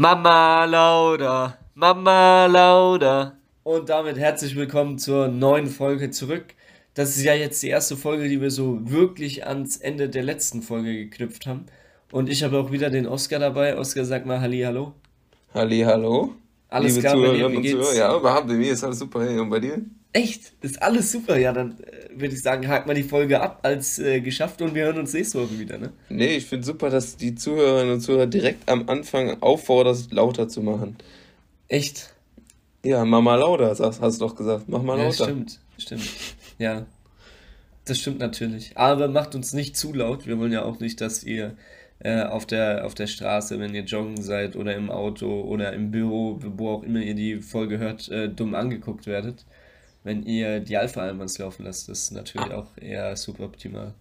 Mama Lauda, Mama Lauda. Und damit herzlich willkommen zur neuen Folge zurück. Das ist ja jetzt die erste Folge, die wir so wirklich ans Ende der letzten Folge geknüpft haben. Und ich habe auch wieder den Oscar dabei. Oscar, sag mal Halli, hallo. Halli, hallo. Alles Liebe klar Zuhörerinnen bei dir, und Zuhörer. Ja, überhaupt bei mir ist alles super. Hey, und bei dir? Echt? Ist alles super. Ja, dann äh, würde ich sagen, hakt mal die Folge ab als äh, geschafft und wir hören uns nächste Woche wieder, ne? Nee, ich finde super, dass die Zuhörerinnen und Zuhörer direkt am Anfang auffordern, lauter zu machen. Echt? Ja, Mama lauter, hast, hast du doch gesagt. Mach mal lauter. Ja, stimmt, stimmt. Ja, das stimmt natürlich. Aber macht uns nicht zu laut. Wir wollen ja auch nicht, dass ihr äh, auf, der, auf der Straße, wenn ihr joggen seid oder im Auto oder im Büro, wo auch immer ihr die Folge hört, äh, dumm angeguckt werdet wenn ihr die Alpha-Almans laufen lasst, das ist natürlich auch eher super optimal.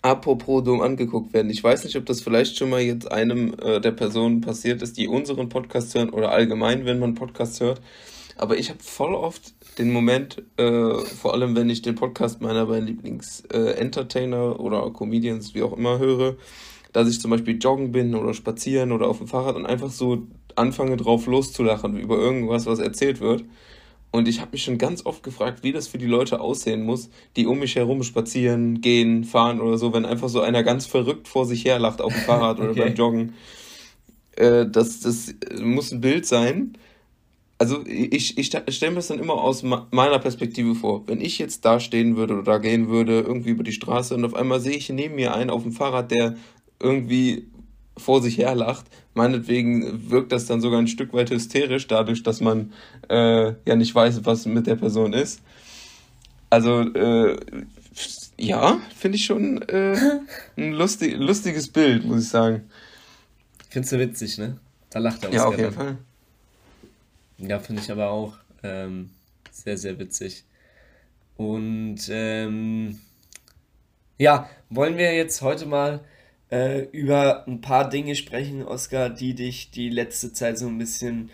Apropos dumm angeguckt werden. Ich weiß nicht, ob das vielleicht schon mal jetzt einem äh, der Personen passiert ist, die unseren Podcast hören oder allgemein, wenn man Podcast hört. Aber ich habe voll oft den Moment, äh, vor allem wenn ich den Podcast meiner beiden Lieblings-Entertainer äh, oder Comedians, wie auch immer, höre, dass ich zum Beispiel joggen bin oder spazieren oder auf dem Fahrrad und einfach so anfange drauf loszulachen über irgendwas, was erzählt wird. Und ich habe mich schon ganz oft gefragt, wie das für die Leute aussehen muss, die um mich herum spazieren, gehen, fahren oder so, wenn einfach so einer ganz verrückt vor sich her lacht auf dem Fahrrad oder okay. beim Joggen. Äh, das, das muss ein Bild sein. Also ich, ich stelle mir das dann immer aus meiner Perspektive vor. Wenn ich jetzt da stehen würde oder da gehen würde, irgendwie über die Straße und auf einmal sehe ich neben mir einen auf dem Fahrrad, der irgendwie vor sich her lacht. Meinetwegen wirkt das dann sogar ein Stück weit hysterisch, dadurch, dass man äh, ja nicht weiß, was mit der Person ist. Also, äh, ja, finde ich schon äh, ein lustig, lustiges Bild, muss ich sagen. Findest du witzig, ne? Da lacht er Ja, auf jeden Fall. Ja, finde ich aber auch ähm, sehr, sehr witzig. Und ähm, ja, wollen wir jetzt heute mal äh, über ein paar Dinge sprechen, Oskar, die dich die letzte Zeit so ein bisschen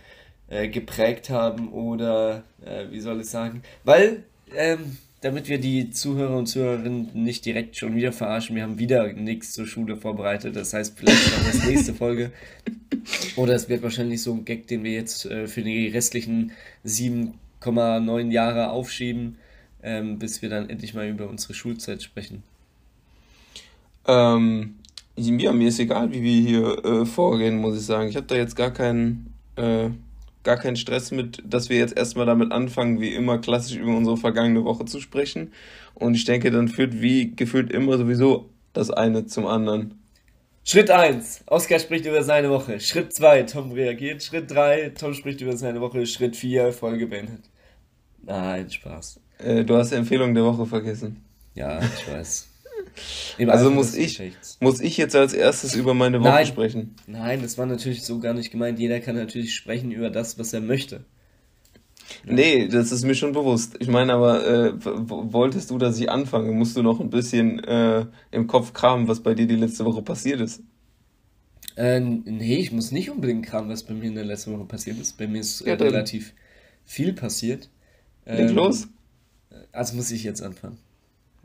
äh, geprägt haben oder äh, wie soll ich sagen? Weil, ähm, damit wir die Zuhörer und Zuhörerinnen nicht direkt schon wieder verarschen, wir haben wieder nichts zur Schule vorbereitet. Das heißt, vielleicht noch das nächste Folge. Oder es wird wahrscheinlich so ein Gag, den wir jetzt äh, für die restlichen 7,9 Jahre aufschieben, ähm, bis wir dann endlich mal über unsere Schulzeit sprechen. Ähm, ja, mir ist egal, wie wir hier äh, vorgehen, muss ich sagen. Ich habe da jetzt gar keinen, äh, gar keinen Stress mit, dass wir jetzt erstmal damit anfangen, wie immer klassisch über unsere vergangene Woche zu sprechen. Und ich denke, dann führt wie gefühlt immer sowieso das eine zum anderen. Schritt 1, Oskar spricht über seine Woche. Schritt 2, Tom reagiert. Schritt 3, Tom spricht über seine Woche. Schritt 4, Folge beendet. Nein, Spaß. Äh, du hast die Empfehlung der Woche vergessen. Ja, ich weiß. also muss ich, muss ich jetzt als erstes über meine Woche Nein. sprechen? Nein, das war natürlich so gar nicht gemeint. Jeder kann natürlich sprechen über das, was er möchte. Nee, das ist mir schon bewusst. Ich meine aber, äh, wolltest du, dass ich anfange, musst du noch ein bisschen äh, im Kopf kramen, was bei dir die letzte Woche passiert ist. Äh, nee, ich muss nicht unbedingt kramen, was bei mir in der letzten Woche passiert ist. Bei mir ist ja, relativ viel passiert. Leg ähm, los. Also muss ich jetzt anfangen.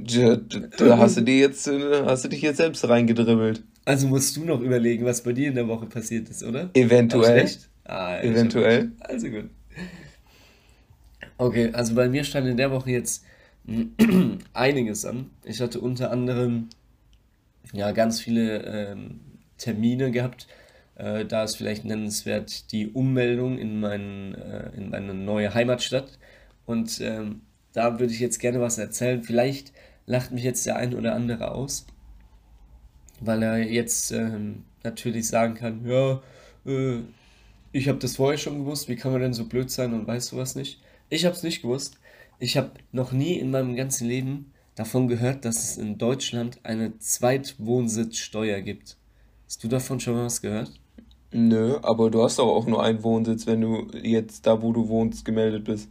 Da hast du, dir jetzt, äh, hast du dich jetzt selbst reingedribbelt. Also musst du noch überlegen, was bei dir in der Woche passiert ist, oder? Eventuell. Ah, Eventuell. Also gut. Okay, also bei mir stand in der Woche jetzt einiges an. Ich hatte unter anderem ja ganz viele ähm, Termine gehabt. Äh, da ist vielleicht nennenswert die Ummeldung in, mein, äh, in meine neue Heimatstadt. Und ähm, da würde ich jetzt gerne was erzählen. Vielleicht lacht mich jetzt der ein oder andere aus, weil er jetzt ähm, natürlich sagen kann, ja, äh, ich habe das vorher schon gewusst, wie kann man denn so blöd sein und weißt du was nicht? Ich habe es nicht gewusst. Ich habe noch nie in meinem ganzen Leben davon gehört, dass es in Deutschland eine Zweitwohnsitzsteuer gibt. Hast du davon schon mal was gehört? Nö, aber du hast doch auch nur einen Wohnsitz, wenn du jetzt da, wo du wohnst, gemeldet bist.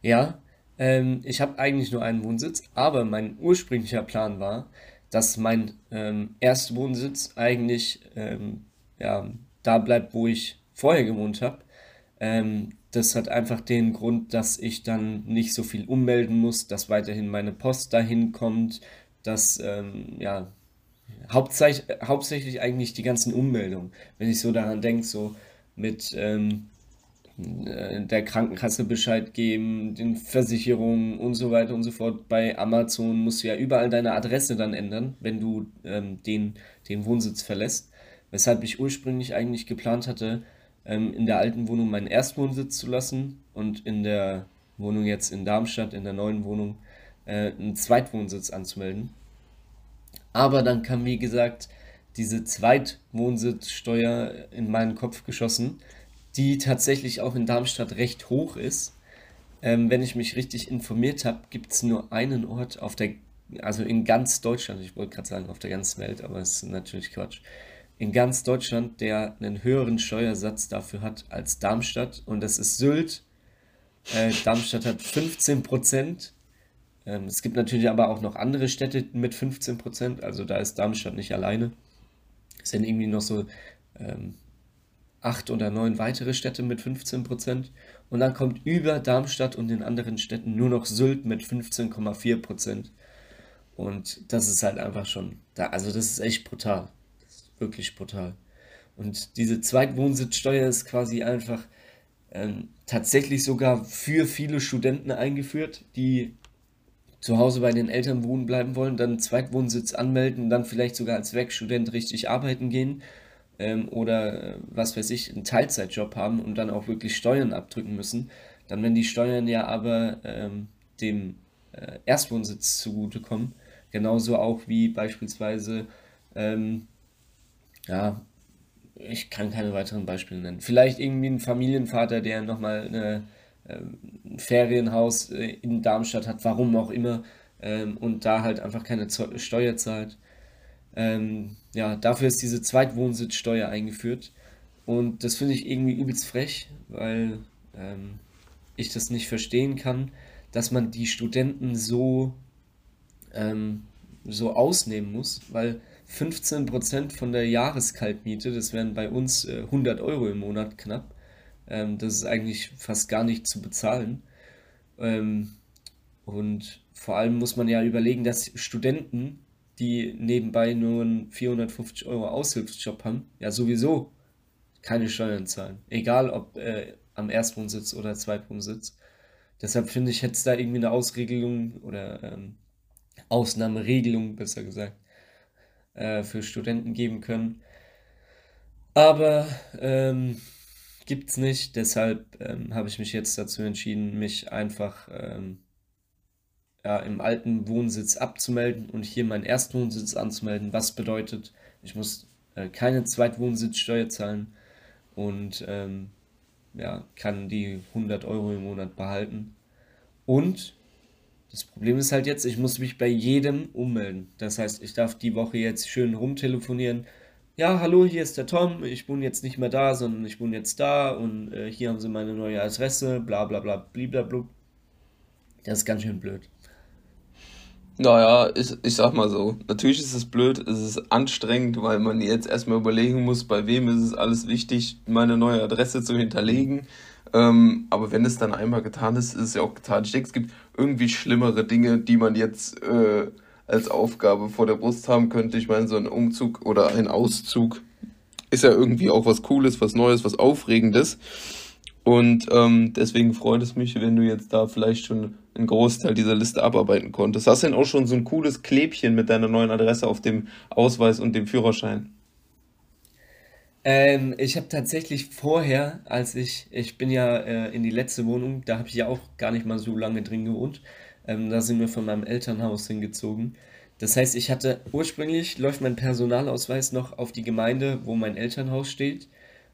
Ja, ähm, ich habe eigentlich nur einen Wohnsitz, aber mein ursprünglicher Plan war, dass mein ähm, Erstwohnsitz eigentlich ähm, ja, da bleibt, wo ich vorher gewohnt habe. Ähm, das hat einfach den Grund, dass ich dann nicht so viel ummelden muss, dass weiterhin meine Post dahin kommt, dass ähm, ja, hauptsächlich, hauptsächlich eigentlich die ganzen Ummeldungen. Wenn ich so daran denke, so mit ähm, äh, der Krankenkasse Bescheid geben, den Versicherungen und so weiter und so fort. Bei Amazon musst du ja überall deine Adresse dann ändern, wenn du ähm, den, den Wohnsitz verlässt. Weshalb ich ursprünglich eigentlich geplant hatte, ähm, in der alten Wohnung meinen Erstwohnsitz zu lassen und in der Wohnung jetzt in Darmstadt, in der neuen Wohnung, äh, einen Zweitwohnsitz anzumelden. Aber dann kam, wie gesagt, diese Zweitwohnsitzsteuer in meinen Kopf geschossen die tatsächlich auch in Darmstadt recht hoch ist. Ähm, wenn ich mich richtig informiert habe, gibt es nur einen Ort auf der, also in ganz Deutschland, ich wollte gerade sagen auf der ganzen Welt, aber das ist natürlich Quatsch, in ganz Deutschland, der einen höheren Steuersatz dafür hat als Darmstadt und das ist Sylt. Äh, Darmstadt hat 15 Prozent. Ähm, es gibt natürlich aber auch noch andere Städte mit 15 Prozent, also da ist Darmstadt nicht alleine. Es sind irgendwie noch so ähm, acht oder neun weitere Städte mit 15 Prozent. Und dann kommt über Darmstadt und den anderen Städten nur noch Sylt mit 15,4 Prozent. Und das ist halt einfach schon, da, also das ist echt brutal. Das ist wirklich brutal. Und diese Zweitwohnsitzsteuer ist quasi einfach ähm, tatsächlich sogar für viele Studenten eingeführt, die zu Hause bei den Eltern wohnen bleiben wollen, dann Zweitwohnsitz anmelden, dann vielleicht sogar als Werkstudent richtig arbeiten gehen ähm, oder äh, was weiß ich, einen Teilzeitjob haben und dann auch wirklich Steuern abdrücken müssen, dann wenn die Steuern ja aber ähm, dem äh, Erstwohnsitz zugutekommen, genauso auch wie beispielsweise, ähm, ja, ich kann keine weiteren Beispiele nennen. Vielleicht irgendwie ein Familienvater, der nochmal eine, äh, ein Ferienhaus äh, in Darmstadt hat, warum auch immer, ähm, und da halt einfach keine Steuer zahlt. Ähm, ja, dafür ist diese Zweitwohnsitzsteuer eingeführt. Und das finde ich irgendwie übelst frech, weil ähm, ich das nicht verstehen kann, dass man die Studenten so, ähm, so ausnehmen muss, weil 15% von der Jahreskaltmiete, das wären bei uns äh, 100 Euro im Monat knapp, ähm, das ist eigentlich fast gar nicht zu bezahlen. Ähm, und vor allem muss man ja überlegen, dass Studenten die nebenbei nur einen 450 Euro Aushilfsjob haben, ja sowieso keine Steuern zahlen. Egal ob äh, am Erstwohnsitz oder Zweitwohnsitz. Deshalb finde ich, hätte es da irgendwie eine Ausregelung oder ähm, Ausnahmeregelung, besser gesagt, äh, für Studenten geben können. Aber ähm, gibt es nicht. Deshalb ähm, habe ich mich jetzt dazu entschieden, mich einfach ähm, ja, im alten Wohnsitz abzumelden und hier meinen Erstwohnsitz anzumelden, was bedeutet, ich muss äh, keine Zweitwohnsitzsteuer zahlen und ähm, ja, kann die 100 Euro im Monat behalten. Und das Problem ist halt jetzt, ich muss mich bei jedem ummelden. Das heißt, ich darf die Woche jetzt schön rumtelefonieren. Ja, hallo, hier ist der Tom. Ich wohne jetzt nicht mehr da, sondern ich wohne jetzt da und äh, hier haben sie meine neue Adresse, bla bla bla, blablabla. Das ist ganz schön blöd. Naja, ich, ich sag mal so, natürlich ist es blöd, es ist anstrengend, weil man jetzt erstmal überlegen muss, bei wem ist es alles wichtig, meine neue Adresse zu hinterlegen. Ähm, aber wenn es dann einmal getan ist, ist es ja auch getan. Ich denke, es gibt irgendwie schlimmere Dinge, die man jetzt äh, als Aufgabe vor der Brust haben könnte. Ich meine, so ein Umzug oder ein Auszug ist ja irgendwie auch was Cooles, was Neues, was Aufregendes. Und ähm, deswegen freut es mich, wenn du jetzt da vielleicht schon einen Großteil dieser Liste abarbeiten konntest. Hast du denn auch schon so ein cooles Klebchen mit deiner neuen Adresse auf dem Ausweis und dem Führerschein? Ähm, ich habe tatsächlich vorher, als ich, ich bin ja äh, in die letzte Wohnung, da habe ich ja auch gar nicht mal so lange drin gewohnt. Ähm, da sind wir von meinem Elternhaus hingezogen. Das heißt, ich hatte ursprünglich läuft mein Personalausweis noch auf die Gemeinde, wo mein Elternhaus steht.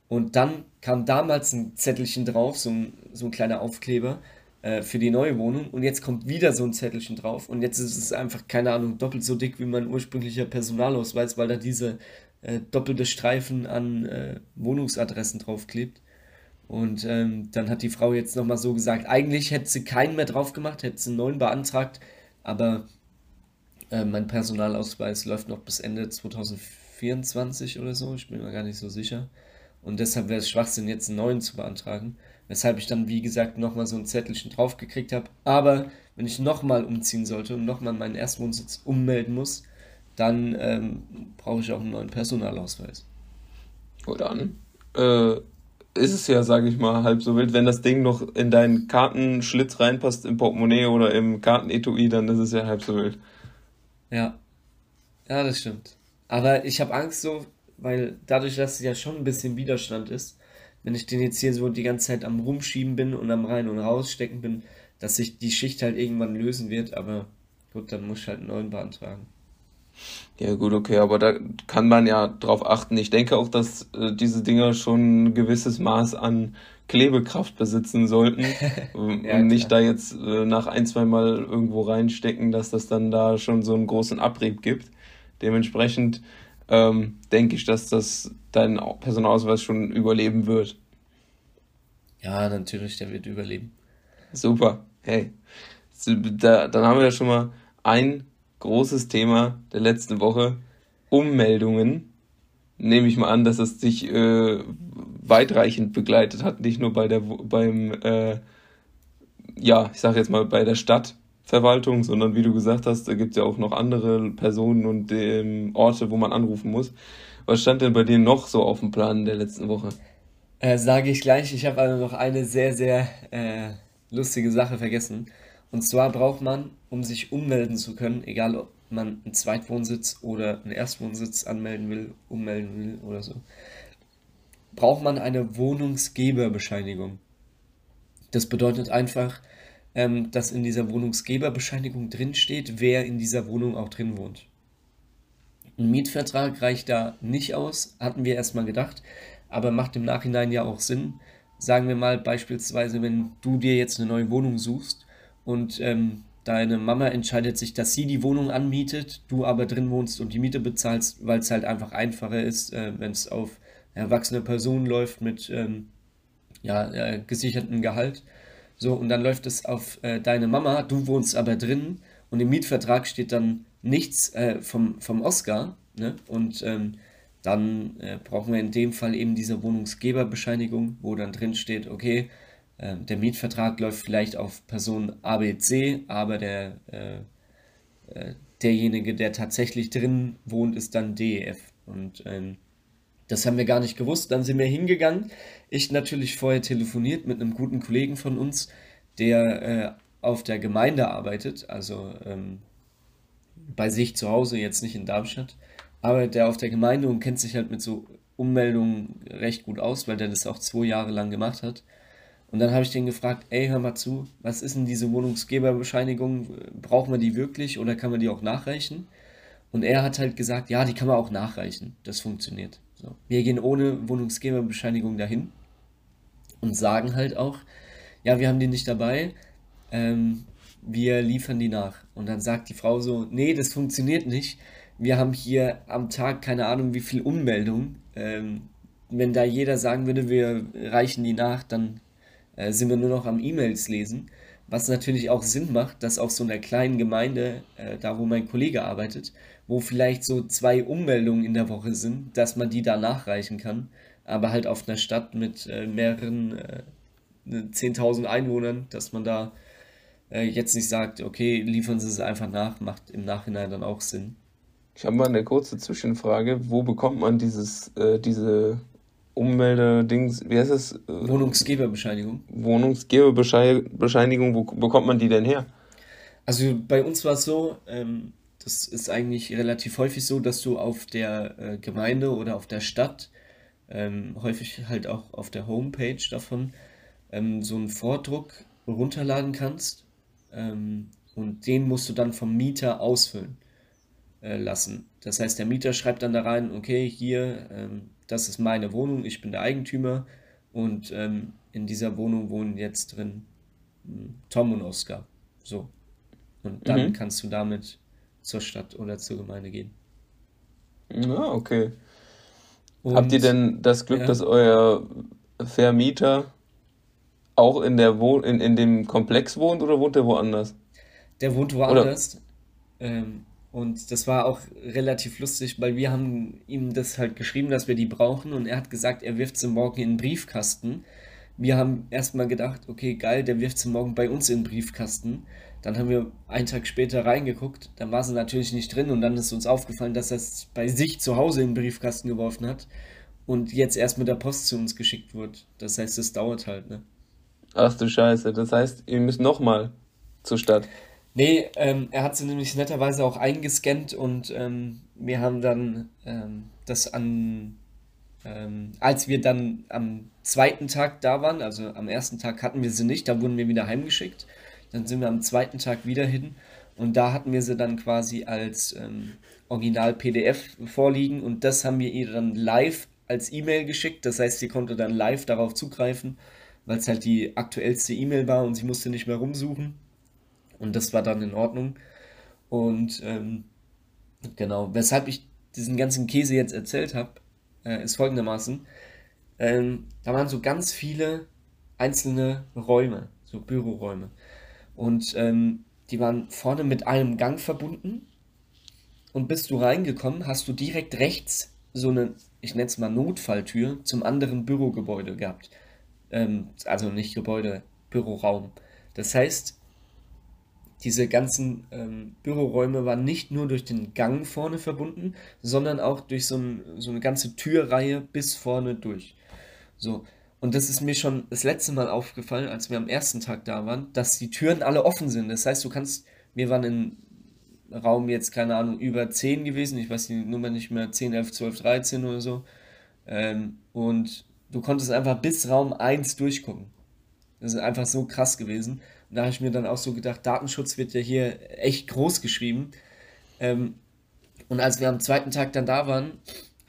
Und dann kam damals ein Zettelchen drauf, so ein, so ein kleiner Aufkleber äh, für die neue Wohnung. Und jetzt kommt wieder so ein Zettelchen drauf. Und jetzt ist es einfach, keine Ahnung, doppelt so dick wie mein ursprünglicher Personalausweis, weil da diese äh, doppelte Streifen an äh, Wohnungsadressen draufklebt. Und ähm, dann hat die Frau jetzt nochmal so gesagt, eigentlich hätte sie keinen mehr drauf gemacht, hätte sie einen neuen beantragt, aber äh, mein Personalausweis läuft noch bis Ende 2024 oder so, ich bin mir gar nicht so sicher. Und deshalb wäre es Schwachsinn, jetzt einen neuen zu beantragen. Weshalb ich dann, wie gesagt, nochmal so ein Zettelchen draufgekriegt habe. Aber wenn ich nochmal umziehen sollte und nochmal meinen Erstwohnsitz ummelden muss, dann ähm, brauche ich auch einen neuen Personalausweis. Oder an. Äh, ist es ja, sage ich mal, halb so wild. Wenn das Ding noch in deinen Kartenschlitz reinpasst im Portemonnaie oder im Kartenetui, dann ist es ja halb so wild. Ja. Ja, das stimmt. Aber ich habe Angst so, weil dadurch, dass es ja schon ein bisschen Widerstand ist, wenn ich den jetzt hier so die ganze Zeit am Rumschieben bin und am Rein- und Rausstecken bin, dass sich die Schicht halt irgendwann lösen wird, aber gut, dann muss ich halt einen neuen beantragen. Ja, gut, okay, aber da kann man ja drauf achten. Ich denke auch, dass äh, diese Dinger schon ein gewisses Maß an Klebekraft besitzen sollten und ja, nicht da jetzt äh, nach ein, zwei Mal irgendwo reinstecken, dass das dann da schon so einen großen Abrieb gibt. Dementsprechend ähm, denke ich, dass das dein Personalausweis schon überleben wird. Ja, natürlich, der wird überleben. Super, hey. Da, dann haben wir ja schon mal ein großes Thema der letzten Woche. Ummeldungen. Nehme ich mal an, dass es dich äh, weitreichend begleitet hat, nicht nur bei der beim äh, ja, ich sage jetzt mal bei der Stadtverwaltung, sondern wie du gesagt hast, da gibt es ja auch noch andere Personen und ähm, Orte, wo man anrufen muss. Was stand denn bei dir noch so auf dem Plan der letzten Woche? Äh, Sage ich gleich, ich habe also noch eine sehr, sehr äh, lustige Sache vergessen. Und zwar braucht man, um sich ummelden zu können, egal ob man einen Zweitwohnsitz oder einen Erstwohnsitz anmelden will, ummelden will oder so, braucht man eine Wohnungsgeberbescheinigung. Das bedeutet einfach, ähm, dass in dieser Wohnungsgeberbescheinigung drinsteht, wer in dieser Wohnung auch drin wohnt. Ein Mietvertrag reicht da nicht aus, hatten wir erstmal gedacht, aber macht im Nachhinein ja auch Sinn. Sagen wir mal beispielsweise, wenn du dir jetzt eine neue Wohnung suchst und ähm, deine Mama entscheidet sich, dass sie die Wohnung anmietet, du aber drin wohnst und die Miete bezahlst, weil es halt einfach einfacher ist, äh, wenn es auf erwachsene Personen läuft mit ähm, ja, äh, gesichertem Gehalt. So, und dann läuft es auf äh, deine Mama, du wohnst aber drin und im Mietvertrag steht dann nichts äh, vom, vom Oscar. Ne? Und ähm, dann äh, brauchen wir in dem Fall eben diese Wohnungsgeberbescheinigung, wo dann drin steht, okay, äh, der Mietvertrag läuft vielleicht auf Person ABC, aber der, äh, äh, derjenige, der tatsächlich drin wohnt, ist dann DEF. Und ähm, das haben wir gar nicht gewusst. Dann sind wir hingegangen. Ich natürlich vorher telefoniert mit einem guten Kollegen von uns, der äh, auf der Gemeinde arbeitet, also ähm, bei sich zu Hause, jetzt nicht in Darmstadt, aber der auf der Gemeinde und kennt sich halt mit so Ummeldungen recht gut aus, weil der das auch zwei Jahre lang gemacht hat. Und dann habe ich den gefragt, ey, hör mal zu, was ist denn diese Wohnungsgeberbescheinigung? Braucht man die wirklich oder kann man die auch nachreichen? Und er hat halt gesagt, ja, die kann man auch nachreichen. Das funktioniert. So. Wir gehen ohne Wohnungsgeberbescheinigung dahin und sagen halt auch, ja, wir haben die nicht dabei, ähm, wir liefern die nach. Und dann sagt die Frau so, nee, das funktioniert nicht. Wir haben hier am Tag keine Ahnung wie viel Ummeldungen. Ähm, wenn da jeder sagen würde, wir reichen die nach, dann äh, sind wir nur noch am E-Mails lesen. Was natürlich auch Sinn macht, dass auf so einer kleinen Gemeinde, äh, da wo mein Kollege arbeitet, wo vielleicht so zwei Ummeldungen in der Woche sind, dass man die da nachreichen kann. Aber halt auf einer Stadt mit äh, mehreren äh, 10.000 Einwohnern, dass man da äh, jetzt nicht sagt, okay, liefern Sie es einfach nach, macht im Nachhinein dann auch Sinn. Ich habe mal eine kurze Zwischenfrage. Wo bekommt man dieses, äh, diese Ummeldedings, wie heißt es? Wohnungsgeberbescheinigung. Wohnungsgeberbescheinigung, wo bekommt man die denn her? Also bei uns war es so, ähm, das ist eigentlich relativ häufig so, dass du auf der äh, Gemeinde oder auf der Stadt, ähm, häufig halt auch auf der Homepage davon, ähm, so einen Vordruck runterladen kannst ähm, und den musst du dann vom Mieter ausfüllen äh, lassen. Das heißt, der Mieter schreibt dann da rein, okay, hier, ähm, das ist meine Wohnung, ich bin der Eigentümer und ähm, in dieser Wohnung wohnen jetzt drin hm, Tom und Oskar. So. Und dann mhm. kannst du damit zur Stadt oder zur Gemeinde gehen. Ah, okay. Und, Habt ihr denn das Glück, ja. dass euer Vermieter auch in, der Wohn in, in dem Komplex wohnt oder wohnt er woanders? Der wohnt woanders. Ähm, und das war auch relativ lustig, weil wir haben ihm das halt geschrieben, dass wir die brauchen und er hat gesagt, er wirft sie morgen in den Briefkasten. Wir haben erstmal gedacht, okay, geil, der wirft sie morgen bei uns in den Briefkasten. Dann haben wir einen Tag später reingeguckt, dann war sie natürlich nicht drin und dann ist uns aufgefallen, dass er es bei sich zu Hause in den Briefkasten geworfen hat. und jetzt erst mit der Post zu uns geschickt wird. Das heißt, es dauert halt, ne? Ach du Scheiße, das heißt, ihr müsst nochmal zur Stadt. Nee, ähm, er hat sie nämlich netterweise auch eingescannt und ähm, wir haben dann ähm, das an, ähm, als wir dann am zweiten Tag da waren, also am ersten Tag hatten wir sie nicht, da wurden wir wieder heimgeschickt. Dann sind wir am zweiten Tag wieder hin und da hatten wir sie dann quasi als ähm, Original-PDF vorliegen und das haben wir ihr dann live als E-Mail geschickt. Das heißt, sie konnte dann live darauf zugreifen, weil es halt die aktuellste E-Mail war und sie musste nicht mehr rumsuchen. Und das war dann in Ordnung. Und ähm, genau, weshalb ich diesen ganzen Käse jetzt erzählt habe, äh, ist folgendermaßen. Ähm, da waren so ganz viele einzelne Räume, so Büroräume. Und ähm, die waren vorne mit einem Gang verbunden. Und bist du reingekommen, hast du direkt rechts so eine, ich nenne es mal Notfalltür zum anderen Bürogebäude gehabt. Ähm, also nicht Gebäude, Büroraum. Das heißt, diese ganzen ähm, Büroräume waren nicht nur durch den Gang vorne verbunden, sondern auch durch so, ein, so eine ganze Türreihe bis vorne durch. So. Und das ist mir schon das letzte Mal aufgefallen, als wir am ersten Tag da waren, dass die Türen alle offen sind. Das heißt, du kannst, wir waren in Raum jetzt, keine Ahnung, über 10 gewesen, ich weiß die Nummer nicht mehr, 10, 11, 12, 13 oder so. Ähm, und du konntest einfach bis Raum 1 durchgucken. Das ist einfach so krass gewesen. Und da habe ich mir dann auch so gedacht, Datenschutz wird ja hier echt groß geschrieben. Ähm, und als wir am zweiten Tag dann da waren,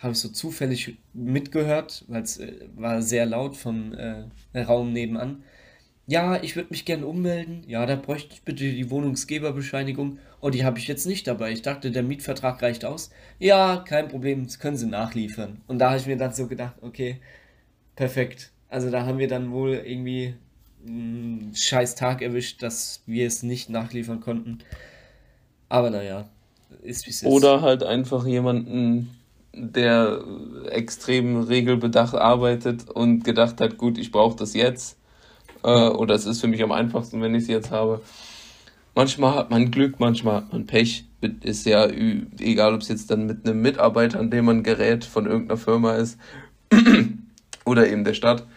habe ich so zufällig mitgehört, weil es äh, war sehr laut vom äh, Raum nebenan. Ja, ich würde mich gerne ummelden. Ja, da bräuchte ich bitte die Wohnungsgeberbescheinigung. Oh, die habe ich jetzt nicht dabei. Ich dachte, der Mietvertrag reicht aus. Ja, kein Problem, das können Sie nachliefern. Und da habe ich mir dann so gedacht, okay, perfekt. Also da haben wir dann wohl irgendwie einen scheiß Tag erwischt, dass wir es nicht nachliefern konnten. Aber naja, ist wie es ist. Oder halt einfach jemanden, der extrem regelbedacht arbeitet und gedacht hat, gut, ich brauche das jetzt. Äh, oder es ist für mich am einfachsten, wenn ich es jetzt habe. Manchmal hat man Glück, manchmal hat man Pech. Ist ja egal, ob es jetzt dann mit einem Mitarbeiter, an dem man gerät, von irgendeiner Firma ist, oder eben der Stadt,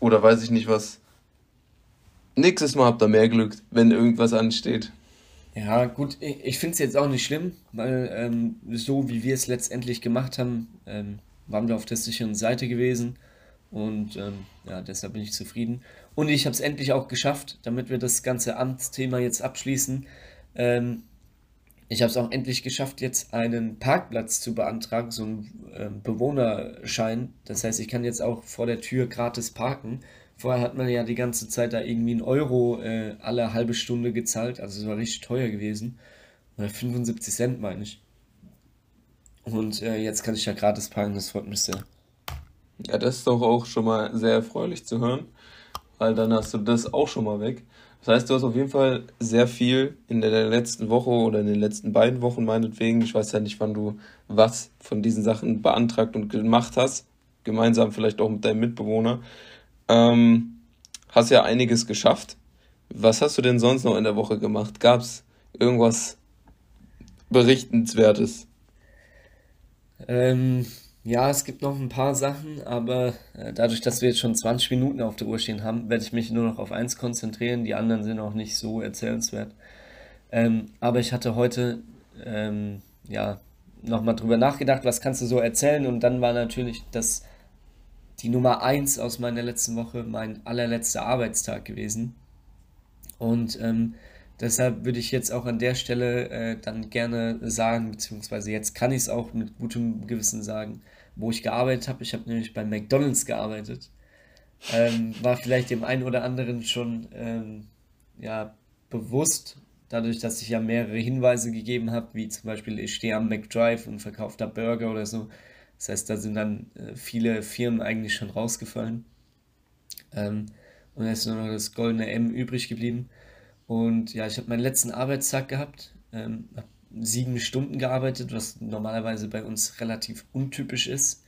oder weiß ich nicht was. Nächstes Mal habt ihr mehr Glück, wenn irgendwas ansteht. Ja, gut, ich, finde es jetzt auch nicht schlimm, weil ähm, so wie wir es letztendlich gemacht haben, ähm, waren wir auf der sicheren Seite gewesen. Und ähm, ja, deshalb bin ich zufrieden. Und ich habe es endlich auch geschafft, damit wir das ganze Amtsthema jetzt abschließen. Ähm, ich habe es auch endlich geschafft, jetzt einen Parkplatz zu beantragen, so einen ähm, Bewohnerschein. Das heißt, ich kann jetzt auch vor der Tür gratis parken. Vorher hat man ja die ganze Zeit da irgendwie einen Euro äh, alle halbe Stunde gezahlt. Also es war richtig teuer gewesen. Oder 75 Cent meine ich. Und äh, jetzt kann ich ja gratis parken, das freut mich sehr. Ja, das ist doch auch schon mal sehr erfreulich zu hören, weil dann hast du das auch schon mal weg. Das heißt, du hast auf jeden Fall sehr viel in der letzten Woche oder in den letzten beiden Wochen meinetwegen, ich weiß ja nicht, wann du was von diesen Sachen beantragt und gemacht hast, gemeinsam vielleicht auch mit deinem Mitbewohner, ähm, hast ja einiges geschafft. Was hast du denn sonst noch in der Woche gemacht? Gab es irgendwas Berichtenswertes? Ähm, ja, es gibt noch ein paar Sachen, aber äh, dadurch, dass wir jetzt schon 20 Minuten auf der Uhr stehen haben, werde ich mich nur noch auf eins konzentrieren. Die anderen sind auch nicht so erzählenswert. Ähm, aber ich hatte heute ähm, ja nochmal drüber nachgedacht, was kannst du so erzählen? Und dann war natürlich das die Nummer 1 aus meiner letzten Woche mein allerletzter Arbeitstag gewesen. Und ähm, deshalb würde ich jetzt auch an der Stelle äh, dann gerne sagen, beziehungsweise jetzt kann ich es auch mit gutem Gewissen sagen, wo ich gearbeitet habe. Ich habe nämlich bei McDonald's gearbeitet. Ähm, war vielleicht dem einen oder anderen schon ähm, ja, bewusst, dadurch, dass ich ja mehrere Hinweise gegeben habe, wie zum Beispiel ich stehe am McDrive und verkaufe da Burger oder so. Das heißt, da sind dann äh, viele Firmen eigentlich schon rausgefallen. Ähm, und da ist nur noch das goldene M übrig geblieben. Und ja, ich habe meinen letzten Arbeitstag gehabt, ähm, habe sieben Stunden gearbeitet, was normalerweise bei uns relativ untypisch ist,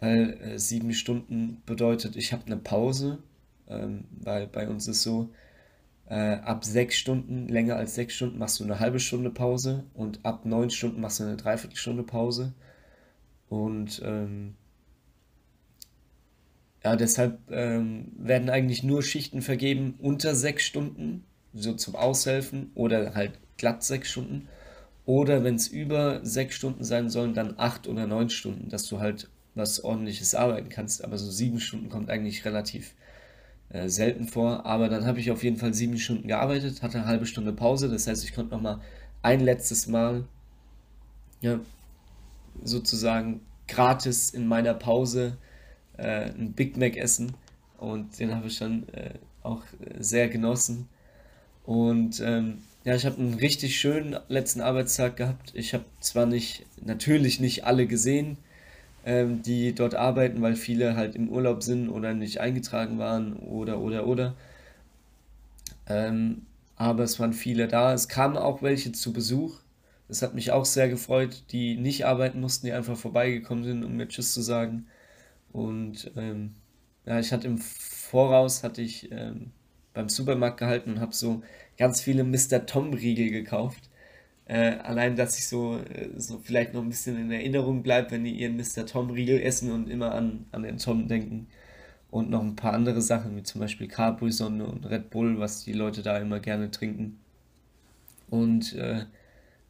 weil äh, sieben Stunden bedeutet, ich habe eine Pause, ähm, weil bei uns ist so, äh, ab sechs Stunden, länger als sechs Stunden machst du eine halbe Stunde Pause und ab neun Stunden machst du eine Dreiviertelstunde Pause. Und ähm, ja, deshalb ähm, werden eigentlich nur Schichten vergeben unter sechs Stunden, so zum Aushelfen, oder halt glatt sechs Stunden. Oder wenn es über sechs Stunden sein sollen, dann acht oder neun Stunden, dass du halt was ordentliches arbeiten kannst. Aber so sieben Stunden kommt eigentlich relativ äh, selten vor. Aber dann habe ich auf jeden Fall sieben Stunden gearbeitet, hatte eine halbe Stunde Pause. Das heißt, ich konnte noch mal ein letztes Mal ja, sozusagen gratis in meiner Pause äh, ein Big Mac essen. Und den habe ich dann äh, auch sehr genossen. Und ähm, ja, ich habe einen richtig schönen letzten Arbeitstag gehabt. Ich habe zwar nicht, natürlich nicht alle gesehen, ähm, die dort arbeiten, weil viele halt im Urlaub sind oder nicht eingetragen waren oder oder oder. Ähm, aber es waren viele da. Es kamen auch welche zu Besuch. Das hat mich auch sehr gefreut, die nicht arbeiten mussten, die einfach vorbeigekommen sind, um mir Tschüss zu sagen. Und ähm, ja, ich hatte im Voraus hatte ich ähm, beim Supermarkt gehalten und habe so ganz viele Mr. Tom Riegel gekauft. Äh, allein, dass ich so, äh, so vielleicht noch ein bisschen in Erinnerung bleibt, wenn die ihren Mr. Tom Riegel essen und immer an, an den Tom denken. Und noch ein paar andere Sachen, wie zum Beispiel Capri-Sonne und Red Bull, was die Leute da immer gerne trinken. Und äh,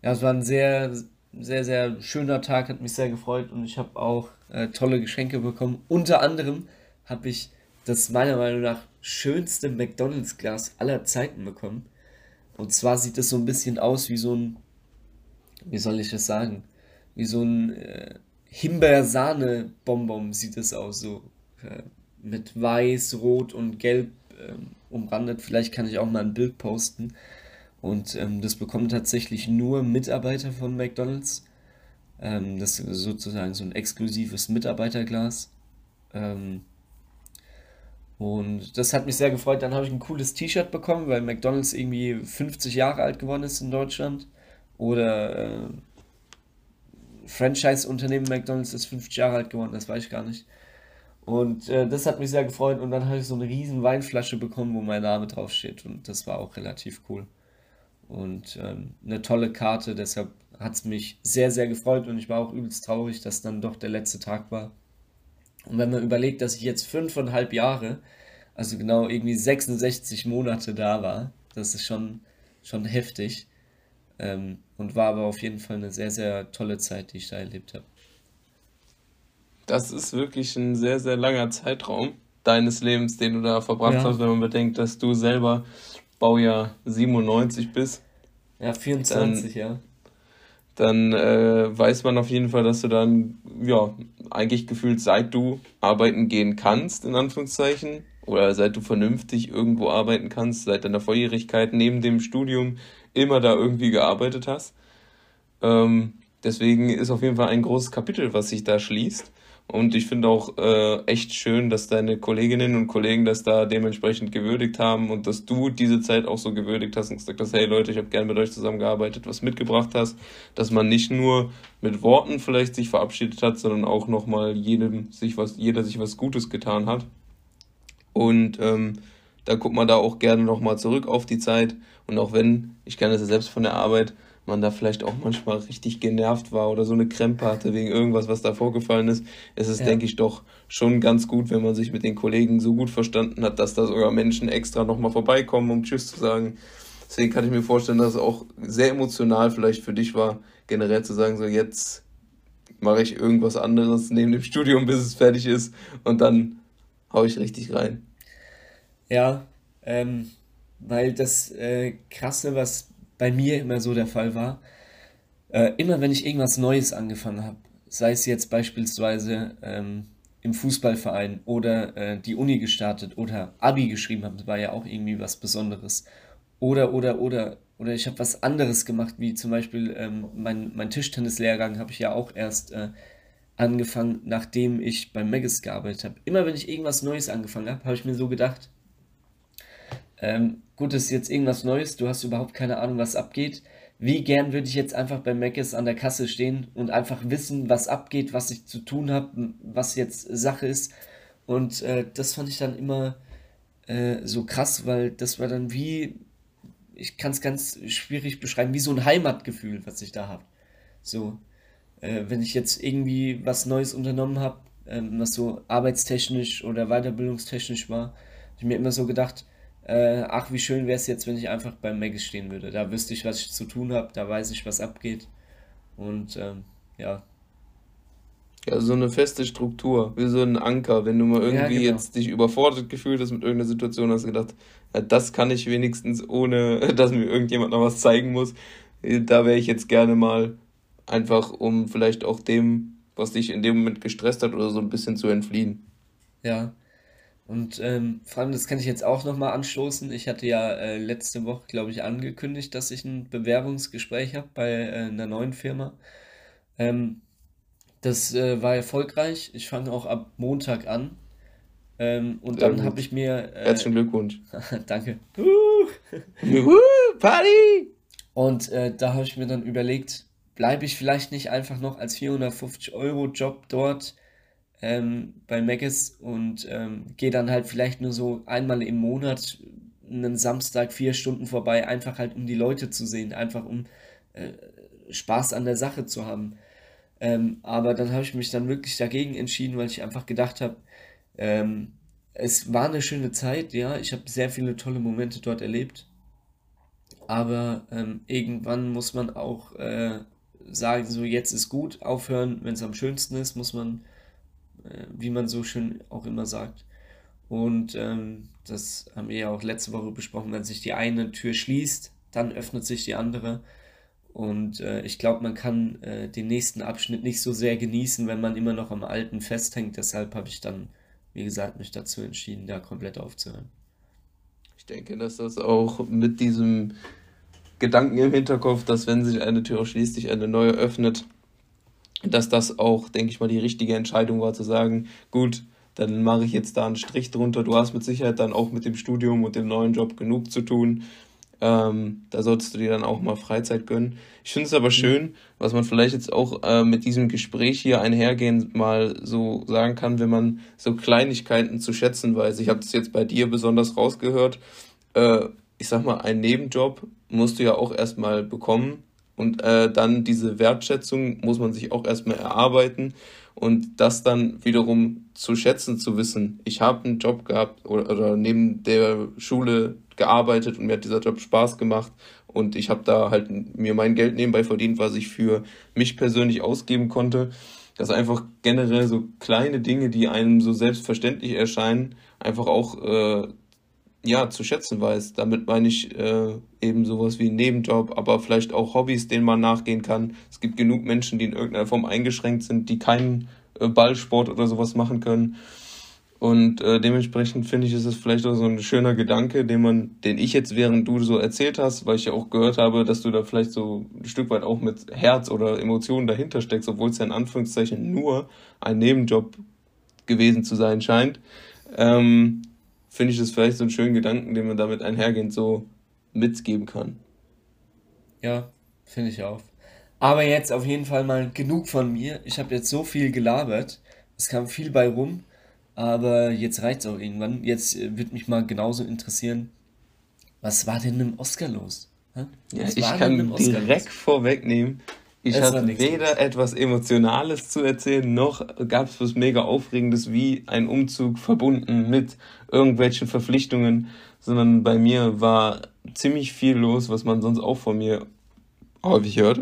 ja, es war ein sehr, sehr, sehr schöner Tag, hat mich sehr gefreut und ich habe auch äh, tolle Geschenke bekommen. Unter anderem habe ich das meiner Meinung nach schönste McDonalds-Glas aller Zeiten bekommen. Und zwar sieht es so ein bisschen aus wie so ein, wie soll ich das sagen, wie so ein äh, Himbeersahne-Bonbon sieht es aus, so äh, mit weiß, rot und gelb äh, umrandet. Vielleicht kann ich auch mal ein Bild posten. Und ähm, das bekommen tatsächlich nur Mitarbeiter von McDonald's. Ähm, das ist sozusagen so ein exklusives Mitarbeiterglas. Ähm, und das hat mich sehr gefreut. Dann habe ich ein cooles T-Shirt bekommen, weil McDonald's irgendwie 50 Jahre alt geworden ist in Deutschland. Oder äh, Franchise-Unternehmen McDonald's ist 50 Jahre alt geworden, das weiß ich gar nicht. Und äh, das hat mich sehr gefreut. Und dann habe ich so eine riesen Weinflasche bekommen, wo mein Name draufsteht. Und das war auch relativ cool. Und ähm, eine tolle Karte, deshalb hat es mich sehr, sehr gefreut. Und ich war auch übelst traurig, dass dann doch der letzte Tag war. Und wenn man überlegt, dass ich jetzt fünfeinhalb Jahre, also genau irgendwie 66 Monate da war, das ist schon, schon heftig. Ähm, und war aber auf jeden Fall eine sehr, sehr tolle Zeit, die ich da erlebt habe. Das ist wirklich ein sehr, sehr langer Zeitraum deines Lebens, den du da verbracht ja. hast, wenn man bedenkt, dass du selber Baujahr 97 bist. Ja, 24, dann, ja dann äh, weiß man auf jeden Fall, dass du dann, ja, eigentlich gefühlt seit du arbeiten gehen kannst, in Anführungszeichen, oder seit du vernünftig irgendwo arbeiten kannst, seit deiner Volljährigkeit neben dem Studium immer da irgendwie gearbeitet hast. Ähm, deswegen ist auf jeden Fall ein großes Kapitel, was sich da schließt. Und ich finde auch äh, echt schön, dass deine Kolleginnen und Kollegen das da dementsprechend gewürdigt haben und dass du diese Zeit auch so gewürdigt hast und gesagt hast, hey Leute, ich habe gerne mit euch zusammengearbeitet, was mitgebracht hast, dass man nicht nur mit Worten vielleicht sich verabschiedet hat, sondern auch nochmal jedem sich was, jeder sich was Gutes getan hat. Und ähm, da guckt man da auch gerne nochmal zurück auf die Zeit. Und auch wenn, ich kenne das ja selbst von der Arbeit, man da vielleicht auch manchmal richtig genervt war oder so eine Krempe hatte wegen irgendwas, was da vorgefallen ist, ist es, ja. denke ich, doch schon ganz gut, wenn man sich mit den Kollegen so gut verstanden hat, dass da sogar Menschen extra nochmal vorbeikommen, um Tschüss zu sagen. Deswegen kann ich mir vorstellen, dass es auch sehr emotional vielleicht für dich war, generell zu sagen, so jetzt mache ich irgendwas anderes neben dem Studium, bis es fertig ist und dann haue ich richtig rein. Ja, ähm, weil das äh, Krasse, was bei mir immer so der Fall war. Äh, immer wenn ich irgendwas Neues angefangen habe, sei es jetzt beispielsweise ähm, im Fußballverein oder äh, die Uni gestartet oder Abi geschrieben habe, das war ja auch irgendwie was Besonderes. Oder, oder, oder, oder ich habe was anderes gemacht, wie zum Beispiel ähm, mein, mein Tischtennislehrgang habe ich ja auch erst äh, angefangen, nachdem ich beim Megis gearbeitet habe. Immer wenn ich irgendwas Neues angefangen habe, habe ich mir so gedacht, ähm, gut, das ist jetzt irgendwas Neues, du hast überhaupt keine Ahnung, was abgeht. Wie gern würde ich jetzt einfach bei Mc's an der Kasse stehen und einfach wissen, was abgeht, was ich zu tun habe, was jetzt Sache ist. Und äh, das fand ich dann immer äh, so krass, weil das war dann wie, ich kann es ganz schwierig beschreiben, wie so ein Heimatgefühl, was ich da habe. So, äh, wenn ich jetzt irgendwie was Neues unternommen habe, ähm, was so arbeitstechnisch oder weiterbildungstechnisch war, habe ich mir immer so gedacht, äh, ach, wie schön wäre es jetzt, wenn ich einfach beim Maggis stehen würde. Da wüsste ich, was ich zu tun habe, da weiß ich, was abgeht. Und ähm, ja. Ja, so eine feste Struktur, wie so ein Anker. Wenn du mal irgendwie ja, genau. jetzt dich überfordert gefühlt hast mit irgendeiner Situation, hast du gedacht, ja, das kann ich wenigstens, ohne dass mir irgendjemand noch was zeigen muss. Da wäre ich jetzt gerne mal einfach, um vielleicht auch dem, was dich in dem Moment gestresst hat oder so ein bisschen zu entfliehen. Ja. Und ähm, vor allem, das kann ich jetzt auch nochmal anstoßen. Ich hatte ja äh, letzte Woche, glaube ich, angekündigt, dass ich ein Bewerbungsgespräch habe bei äh, einer neuen Firma. Ähm, das äh, war erfolgreich. Ich fange auch ab Montag an. Ähm, und dann habe ich mir. Äh, Herzlichen Glückwunsch. danke. Uh, Party! Und äh, da habe ich mir dann überlegt, bleibe ich vielleicht nicht einfach noch als 450 Euro Job dort ähm, bei Maggis und ähm, gehe dann halt vielleicht nur so einmal im Monat einen Samstag vier Stunden vorbei, einfach halt um die Leute zu sehen, einfach um äh, Spaß an der Sache zu haben. Ähm, aber dann habe ich mich dann wirklich dagegen entschieden, weil ich einfach gedacht habe, ähm, es war eine schöne Zeit, ja, ich habe sehr viele tolle Momente dort erlebt. Aber ähm, irgendwann muss man auch äh, sagen, so jetzt ist gut, aufhören, wenn es am schönsten ist, muss man, wie man so schön auch immer sagt. Und ähm, das haben wir ja auch letzte Woche besprochen, wenn sich die eine Tür schließt, dann öffnet sich die andere. Und äh, ich glaube, man kann äh, den nächsten Abschnitt nicht so sehr genießen, wenn man immer noch am alten festhängt. Deshalb habe ich dann, wie gesagt, mich dazu entschieden, da komplett aufzuhören. Ich denke, dass das auch mit diesem Gedanken im Hinterkopf, dass wenn sich eine Tür schließt, sich eine neue öffnet, dass das auch, denke ich mal, die richtige Entscheidung war, zu sagen, gut, dann mache ich jetzt da einen Strich drunter. Du hast mit Sicherheit dann auch mit dem Studium und dem neuen Job genug zu tun. Ähm, da solltest du dir dann auch mal Freizeit gönnen. Ich finde es aber schön, was man vielleicht jetzt auch äh, mit diesem Gespräch hier einhergehend mal so sagen kann, wenn man so Kleinigkeiten zu schätzen weiß. Ich habe das jetzt bei dir besonders rausgehört. Äh, ich sag mal, ein Nebenjob musst du ja auch erstmal bekommen. Und äh, dann diese Wertschätzung muss man sich auch erstmal erarbeiten. Und das dann wiederum zu schätzen, zu wissen, ich habe einen Job gehabt oder, oder neben der Schule gearbeitet und mir hat dieser Job Spaß gemacht und ich habe da halt mir mein Geld nebenbei verdient, was ich für mich persönlich ausgeben konnte. Dass einfach generell so kleine Dinge, die einem so selbstverständlich erscheinen, einfach auch äh, ja, zu schätzen weiß. Damit meine ich äh, eben sowas wie einen Nebenjob, aber vielleicht auch Hobbys, denen man nachgehen kann. Es gibt genug Menschen, die in irgendeiner Form eingeschränkt sind, die keinen äh, Ballsport oder sowas machen können. Und äh, dementsprechend finde ich, ist es vielleicht auch so ein schöner Gedanke, den man, den ich jetzt während du so erzählt hast, weil ich ja auch gehört habe, dass du da vielleicht so ein Stück weit auch mit Herz oder Emotionen dahinter steckst, obwohl es ja in Anführungszeichen nur ein Nebenjob gewesen zu sein scheint. Ähm, finde ich das vielleicht so einen schönen Gedanken, den man damit einhergehend so mitgeben kann. Ja, finde ich auch. Aber jetzt auf jeden Fall mal genug von mir. Ich habe jetzt so viel gelabert. Es kam viel bei rum. Aber jetzt reicht es auch irgendwann. Jetzt äh, wird mich mal genauso interessieren, was war denn im Oscar los? Ja, ich kann direkt los? vorwegnehmen, ich es hatte weder etwas Emotionales zu erzählen, noch gab es was mega Aufregendes wie ein Umzug verbunden mit irgendwelchen Verpflichtungen, sondern bei mir war ziemlich viel los, was man sonst auch von mir häufig hört.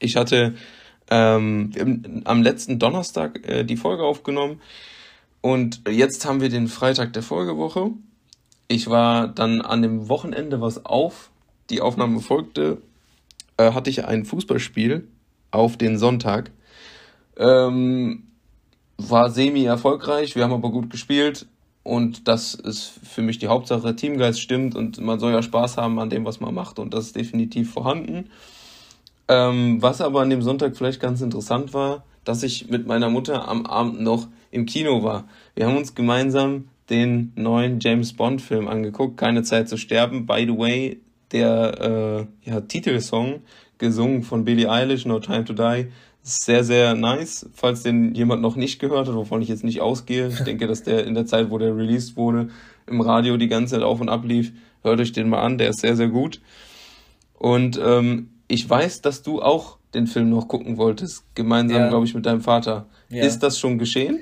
Ich hatte ähm, am letzten Donnerstag äh, die Folge aufgenommen und jetzt haben wir den Freitag der Folgewoche. Ich war dann an dem Wochenende was auf. Die Aufnahme folgte äh, hatte ich ein Fußballspiel auf den Sonntag. Ähm, war semi-erfolgreich, wir haben aber gut gespielt und das ist für mich die Hauptsache. Teamgeist stimmt und man soll ja Spaß haben an dem, was man macht und das ist definitiv vorhanden. Ähm, was aber an dem Sonntag vielleicht ganz interessant war, dass ich mit meiner Mutter am Abend noch im Kino war. Wir haben uns gemeinsam den neuen James Bond Film angeguckt, Keine Zeit zu sterben. By the way, der äh, ja, Titelsong, gesungen von Billie Eilish, No Time to Die, ist sehr, sehr nice. Falls den jemand noch nicht gehört hat, wovon ich jetzt nicht ausgehe, ich denke, dass der in der Zeit, wo der released wurde, im Radio die ganze Zeit auf und ab lief, hört euch den mal an, der ist sehr, sehr gut. Und ähm, ich weiß, dass du auch den Film noch gucken wolltest, gemeinsam, Ja. glaube ich, mit deinem Vater. Ja. Ist das schon geschehen?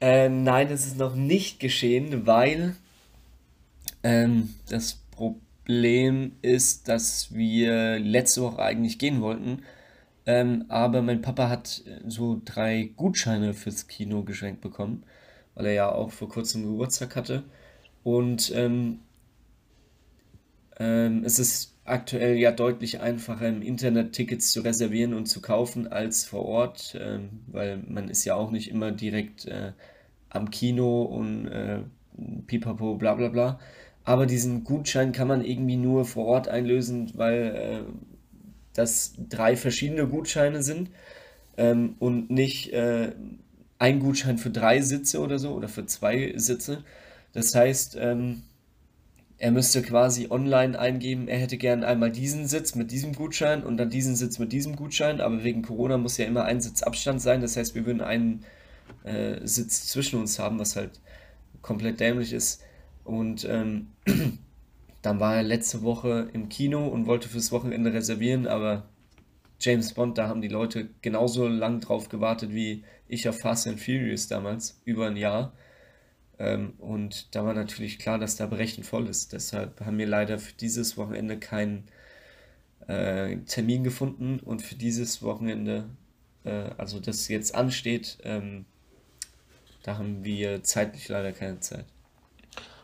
Äh, nein, es ist noch nicht geschehen, weil ähm, das Problem ist, dass wir letzte Woche eigentlich gehen wollten, ähm, aber mein Papa hat äh, so drei Gutscheine fürs Kino geschenkt bekommen, weil er ja auch vor kurzem Geburtstag hatte. Und ähm, ähm, es ist aktuell ja deutlich einfacher, im Internet Tickets zu reservieren und zu kaufen als vor Ort, ähm, weil man ist ja auch nicht immer direkt äh, am Kino und äh, pipapo, bla bla bla. Aber diesen Gutschein kann man irgendwie nur vor Ort einlösen, weil äh, das drei verschiedene Gutscheine sind ähm, und nicht äh, ein Gutschein für drei Sitze oder so oder für zwei Sitze. Das heißt, ähm, er müsste quasi online eingeben, er hätte gern einmal diesen Sitz mit diesem Gutschein und dann diesen Sitz mit diesem Gutschein, aber wegen Corona muss ja immer ein Sitz Abstand sein. Das heißt, wir würden einen äh, Sitz zwischen uns haben, was halt komplett dämlich ist. Und ähm, dann war er letzte Woche im Kino und wollte fürs Wochenende reservieren, aber James Bond, da haben die Leute genauso lang drauf gewartet wie ich auf Fast and Furious damals, über ein Jahr. Ähm, und da war natürlich klar, dass da berechnet voll ist. Deshalb haben wir leider für dieses Wochenende keinen äh, Termin gefunden und für dieses Wochenende, äh, also das jetzt ansteht, ähm, da haben wir zeitlich leider keine Zeit.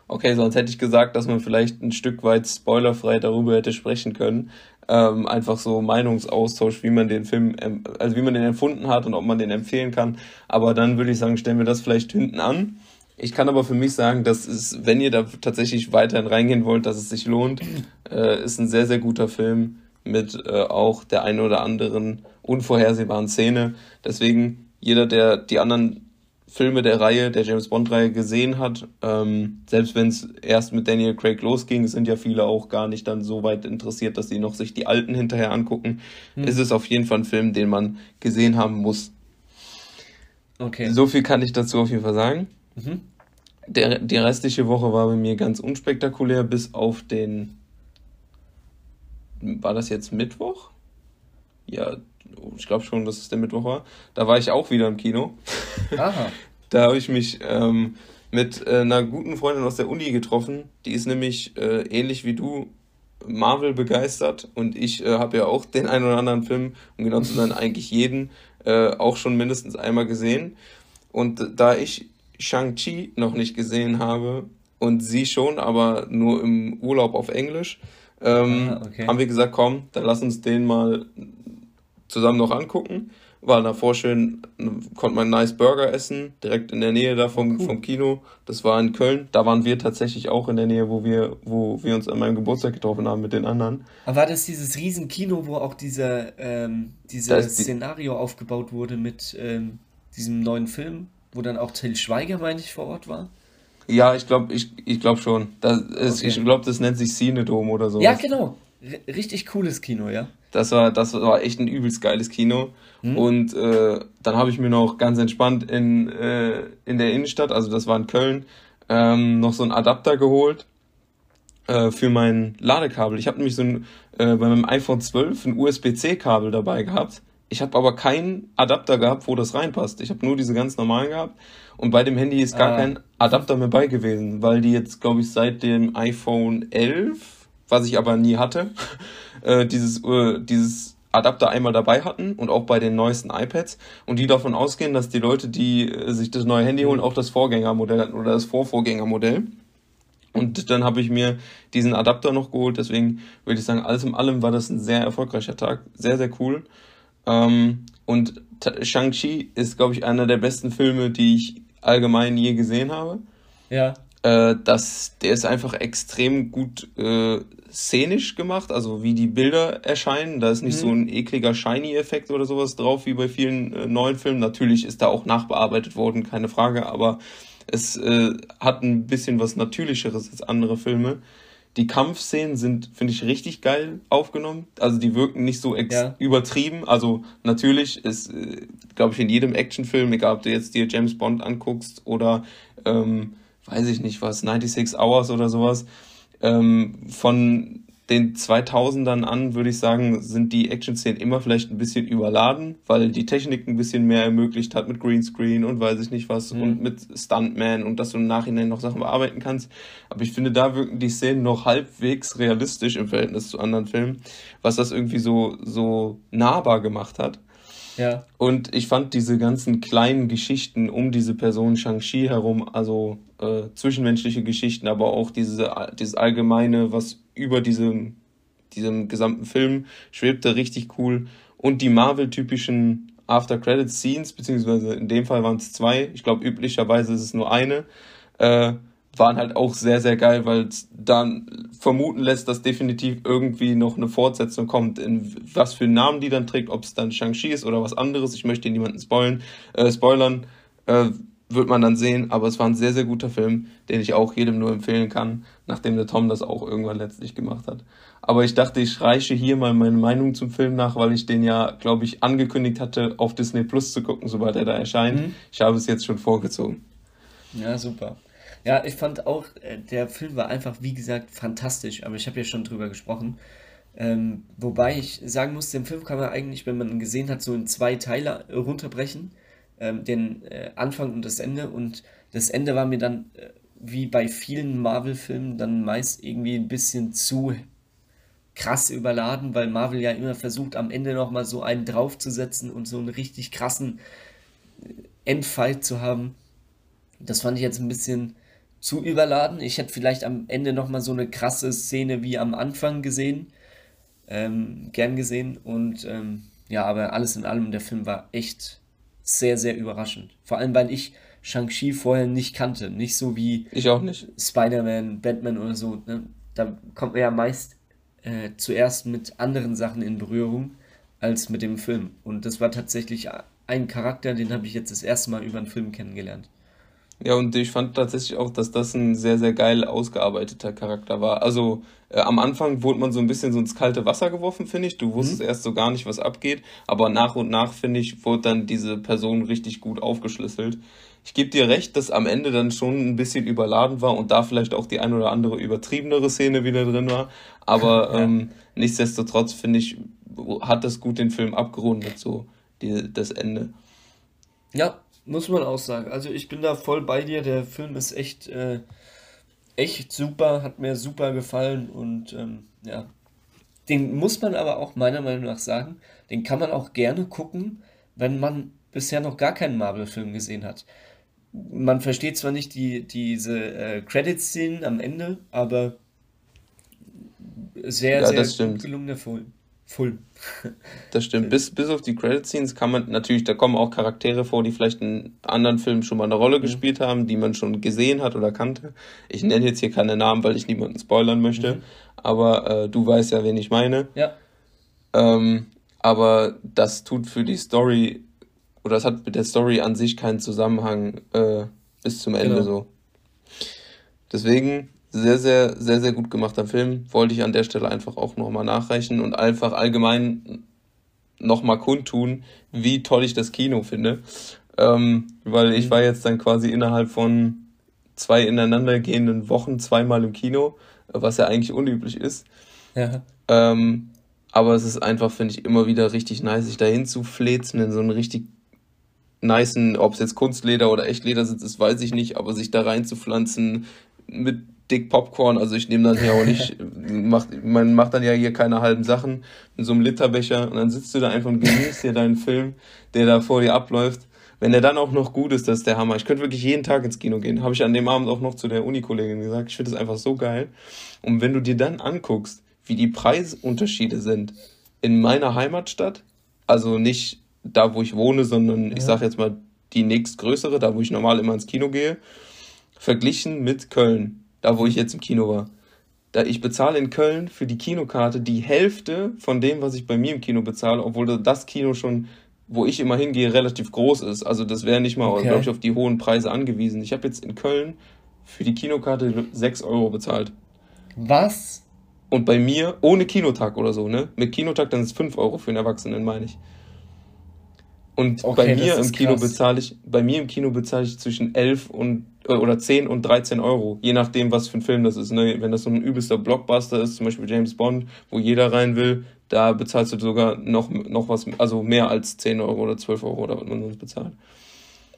Okay, sonst hätte ich gesagt, dass man vielleicht ein Stück weit spoilerfrei darüber hätte sprechen können. Ähm, einfach so Meinungsaustausch, wie man den Film, also wie man den empfunden hat und ob man den empfehlen kann. Aber dann würde ich sagen, stellen wir das vielleicht hinten an. Ich kann aber für mich sagen, dass es, wenn ihr da tatsächlich weiterhin reingehen wollt, dass es sich lohnt. Äh, ist ein sehr, sehr guter Film mit äh, auch der einen oder anderen unvorhersehbaren Szene. Deswegen, jeder, der die anderen Filme der Reihe, der James Bond-Reihe gesehen hat, ähm, selbst wenn es erst mit Daniel Craig losging, sind ja viele auch gar nicht dann so weit interessiert, dass sie noch sich die alten hinterher angucken. Hm. Ist es auf jeden Fall ein Film, den man gesehen haben muss. Okay. So viel kann ich dazu auf jeden Fall sagen. Mhm. Der, die restliche Woche war bei mir ganz unspektakulär, bis auf den. War das jetzt Mittwoch? Ja, ich glaube schon, dass es der Mittwoch war. Da war ich auch wieder im Kino. Aha. Da habe ich mich ähm, mit äh, einer guten Freundin aus der Uni getroffen. Die ist nämlich äh, ähnlich wie du Marvel begeistert und ich äh, habe ja auch den einen oder anderen Film, um genau zu sein, eigentlich jeden äh, auch schon mindestens einmal gesehen. Und da ich Shang-Chi noch nicht gesehen habe und sie schon, aber nur im Urlaub auf Englisch, ähm, Ah, okay. haben wir gesagt, komm, dann lass uns den mal zusammen noch angucken. War davor schön, konnte man einen nice Burger essen, direkt in der Nähe da vom, cool. vom Kino. Das war in Köln. Da waren wir tatsächlich auch in der Nähe, wo wir, wo wir uns an meinem Geburtstag getroffen haben mit den anderen. Aber war das dieses Riesenkino, wo auch dieser, ähm, dieses ist die, Szenario aufgebaut wurde mit ähm, diesem neuen Film, wo dann auch Till Schweiger, meine ich, vor Ort war? ja, ich glaube, ich, ich glaube schon. Das ist, ich Okay. glaube, das nennt sich Cinedom oder Ja, sowas. genau. R richtig cooles Kino, ja. Das war, das war echt ein übelst geiles Kino. Hm? Und äh, dann habe ich mir noch ganz entspannt in, äh, in der Innenstadt, also das war in Köln, ähm, noch so einen Adapter geholt äh, für mein Ladekabel. Ich habe nämlich so ein, äh, bei meinem iPhone 12 ein USB-C-Kabel dabei gehabt. Ich habe aber keinen Adapter gehabt, wo das reinpasst. Ich habe nur diese ganz normalen gehabt. Und bei dem Handy ist gar Ah, kein Adapter mehr bei gewesen, weil die jetzt, glaube ich, seit dem iPhone 11, was ich aber nie hatte, äh, dieses, äh, dieses Adapter einmal dabei hatten und auch bei den neuesten iPads und die davon ausgehen, dass die Leute, die äh, sich das neue Handy holen, auch das Vorgängermodell hatten oder das Vorvorgängermodell. Und dann habe ich mir diesen Adapter noch geholt. Deswegen würde ich sagen, alles in allem war das ein sehr erfolgreicher Tag. Sehr, sehr cool. Ähm, und Shang-Chi ist, glaube ich, einer der besten Filme, die ich allgemein je gesehen habe. Ja. Äh, das, der ist einfach extrem gut äh, szenisch gemacht, also wie die Bilder erscheinen. Da ist nicht so Mhm. ein ekliger Shiny-Effekt oder sowas drauf wie bei vielen äh, neuen Filmen. Natürlich ist da auch nachbearbeitet worden, keine Frage, aber es äh, hat ein bisschen was Natürlicheres als andere Filme. Die Kampfszenen sind, finde ich, richtig geil aufgenommen. Also die wirken nicht so Ja. übertrieben. Also natürlich ist, äh, glaube ich, in jedem Actionfilm, egal ob du jetzt dir James Bond anguckst oder ähm, weiß ich nicht was, 96 Hours oder sowas, ähm, von den 2000ern an, würde ich sagen, sind die Action-Szenen immer vielleicht ein bisschen überladen, weil die Technik ein bisschen mehr ermöglicht hat mit Greenscreen und weiß ich nicht was mhm. und mit Stuntman und dass du im Nachhinein noch Sachen bearbeiten kannst. Aber ich finde, da wirken die Szenen noch halbwegs realistisch im Verhältnis zu anderen Filmen, was das irgendwie so, so nahbar gemacht hat. Ja. Und ich fand diese ganzen kleinen Geschichten um diese Person Shang-Chi herum, also äh, zwischenmenschliche Geschichten, aber auch diese, dieses allgemeine, was über diesem, diesem gesamten Film schwebte, richtig cool. Und die Marvel-typischen After-Credit-Scenes, beziehungsweise in dem Fall waren es zwei, ich glaube üblicherweise ist es nur eine, äh, waren halt auch sehr, sehr geil, weil es dann vermuten lässt, dass definitiv irgendwie noch eine Fortsetzung kommt. In was für Namen die dann trägt, ob es dann Shang-Chi ist oder was anderes. Ich möchte niemanden spoilen, äh, spoilern, äh, wird man dann sehen. Aber es war ein sehr, sehr guter Film, den ich auch jedem nur empfehlen kann, nachdem der Tom das auch irgendwann letztlich gemacht hat. Aber ich dachte, ich reiche hier mal meine Meinung zum Film nach, weil ich den ja, glaube ich, angekündigt hatte, auf Disney Plus zu gucken, sobald er da erscheint. Mhm. Ich habe es jetzt schon vorgezogen. Ja, super. Ja, ich fand auch, äh, der Film war einfach, wie gesagt, fantastisch, aber ich habe ja schon drüber gesprochen. Ähm, wobei ich sagen muss, den Film kann man eigentlich, wenn man ihn gesehen hat, so in zwei Teile runterbrechen. Ähm, den äh, Anfang und das Ende. Und das Ende war mir dann, äh, wie bei vielen Marvel-Filmen, dann meist irgendwie ein bisschen zu krass überladen, weil Marvel ja immer versucht, am Ende nochmal so einen draufzusetzen und so einen richtig krassen äh, Endfight zu haben. Das fand ich jetzt ein bisschen zu überladen. Ich hätte vielleicht am Ende nochmal so eine krasse Szene wie am Anfang gesehen. Ähm, gern gesehen. Und ähm, ja, aber alles in allem, der Film war echt sehr, sehr überraschend. Vor allem, weil ich Shang-Chi vorher nicht kannte. Nicht so wie ich auch nicht. Spider-Man, Batman oder so. Ne? Da kommt man ja meist äh, zuerst mit anderen Sachen in Berührung als mit dem Film. Und das war tatsächlich ein Charakter, den habe ich jetzt das erste Mal über einen Film kennengelernt. Ja, und ich fand tatsächlich auch, dass das ein sehr, sehr geil ausgearbeiteter Charakter war. Also äh, am Anfang wurde man so ein bisschen so ins kalte Wasser geworfen, finde ich. Du wusstest mhm. erst so gar nicht, was abgeht. Aber nach und nach, finde ich, wurde dann diese Person richtig gut aufgeschlüsselt. Ich gebe dir recht, dass am Ende dann schon ein bisschen überladen war und da vielleicht auch die ein oder andere übertriebenere Szene wieder drin war. Aber ja. ähm, nichtsdestotrotz, finde ich, hat das gut den Film abgerundet, so die, das Ende. Ja, muss man auch sagen. Also ich bin da voll bei dir. Der Film ist echt, äh, echt super, hat mir super gefallen und ähm, ja. Den muss man aber auch meiner Meinung nach sagen, den kann man auch gerne gucken, wenn man bisher noch gar keinen Marvel-Film gesehen hat. Man versteht zwar nicht die, diese äh, Credit-Szenen am Ende, aber sehr, ja, sehr gut gelungener Film. Full. Das stimmt. Bis, bis auf die Credit-Scenes kann man natürlich, da kommen auch Charaktere vor, die vielleicht in anderen Filmen schon mal eine Rolle mhm. gespielt haben, die man schon gesehen hat oder kannte. Ich nenne jetzt hier keine Namen, weil ich niemanden spoilern möchte, mhm. aber äh, du weißt ja, wen ich meine. Ja. Ähm, aber das tut für die Story, oder das hat mit der Story an sich keinen Zusammenhang äh, bis zum Ende genau. so. Deswegen sehr, sehr, sehr, sehr gut gemachter Film. Wollte ich an der Stelle einfach auch nochmal nachreichen und einfach allgemein nochmal kundtun, wie toll ich das Kino finde. Ähm, weil ich mhm. war jetzt dann quasi innerhalb von zwei ineinandergehenden Wochen zweimal im Kino, was ja eigentlich unüblich ist. Ja. Ähm, aber es ist einfach, finde ich, immer wieder richtig nice, sich dahin zu flezen in so einen richtig niceen, ob es jetzt Kunstleder oder Echtleder sitzt, das weiß ich nicht, aber sich da reinzupflanzen mit dick Popcorn, also ich nehme dann hier auch nicht, macht, man macht dann ja hier keine halben Sachen in so einem Literbecher und dann sitzt du da einfach und genießt dir deinen Film, der da vor dir abläuft. Wenn der dann auch noch gut ist, das ist der Hammer. Ich könnte wirklich jeden Tag ins Kino gehen. Habe ich an dem Abend auch noch zu der Uni-Kollegin gesagt. Ich finde das einfach so geil. Und wenn du dir dann anguckst, wie die Preisunterschiede sind in meiner Heimatstadt, also nicht da, wo ich wohne, sondern ja. ich sage jetzt mal die nächstgrößere, da wo ich normal immer ins Kino gehe, verglichen mit Köln da wo ich jetzt im Kino war. Da ich bezahle in Köln für die Kinokarte die Hälfte von dem, was ich bei mir im Kino bezahle, obwohl das Kino schon, wo ich immer hingehe, relativ groß ist. Also das wäre nicht mal, okay. glaube ich, auf die hohen Preise angewiesen. Ich habe jetzt in Köln für die Kinokarte 6 Euro bezahlt. Was? Und bei mir ohne Kinotag oder so, ne? Mit Kinotag dann ist es 5 Euro für einen Erwachsenen, meine ich. Und okay, bei mir im Kino bezahle ich, bei mir im Kino bezahle ich zwischen 11 und oder 10 und 13 Euro, je nachdem, was für ein Film das ist. Ne? Wenn das so ein übelster Blockbuster ist, zum Beispiel James Bond, wo jeder rein will, da bezahlst du sogar noch, noch was, also mehr als 10 Euro oder 12 Euro oder was man sonst bezahlt.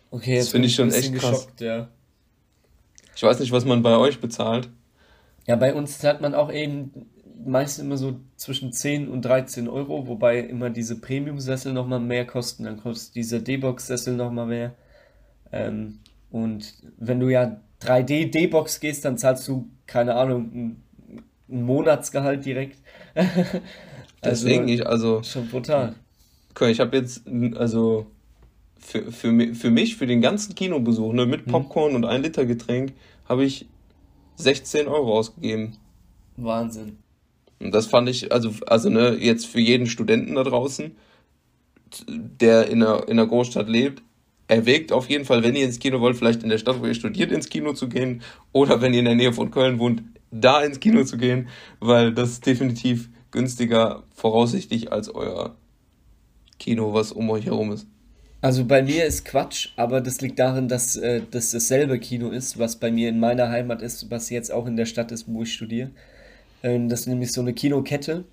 Okay, jetzt das finde ich schon echt krass. Geschockt, ja. Ich weiß nicht, was man bei euch bezahlt. Ja, bei uns zahlt man auch eben meist immer so zwischen 10 und 13 Euro, wobei immer diese Premium-Sessel nochmal mehr kosten. Dann kostet dieser D-Box-Sessel nochmal mehr. Ähm, und wenn du ja 3D D-Box gehst, dann zahlst du, keine Ahnung, ein, Monatsgehalt direkt. also, Deswegen, ich, also. Schon brutal. Ich habe jetzt, also für, für, für mich, für den ganzen Kinobesuch, ne, mit mhm. Popcorn mhm. und ein Liter Getränk, habe ich 16 Euro ausgegeben. Wahnsinn. Und das fand ich, also, also ne, jetzt für jeden Studenten da draußen, der in einer, in einer Großstadt lebt, erwägt auf jeden Fall, wenn ihr ins Kino wollt, vielleicht in der Stadt, wo ihr studiert, ins Kino zu gehen, oder wenn ihr in der Nähe von Köln wohnt, da ins Kino zu gehen, weil das ist definitiv günstiger voraussichtlich als euer Kino, was um euch herum ist. Also bei mir ist Quatsch, aber das liegt darin, dass äh, das dasselbe Kino ist, was bei mir in meiner Heimat ist, was jetzt auch in der Stadt ist, wo ich studiere. Ähm, das ist nämlich so eine Kinokette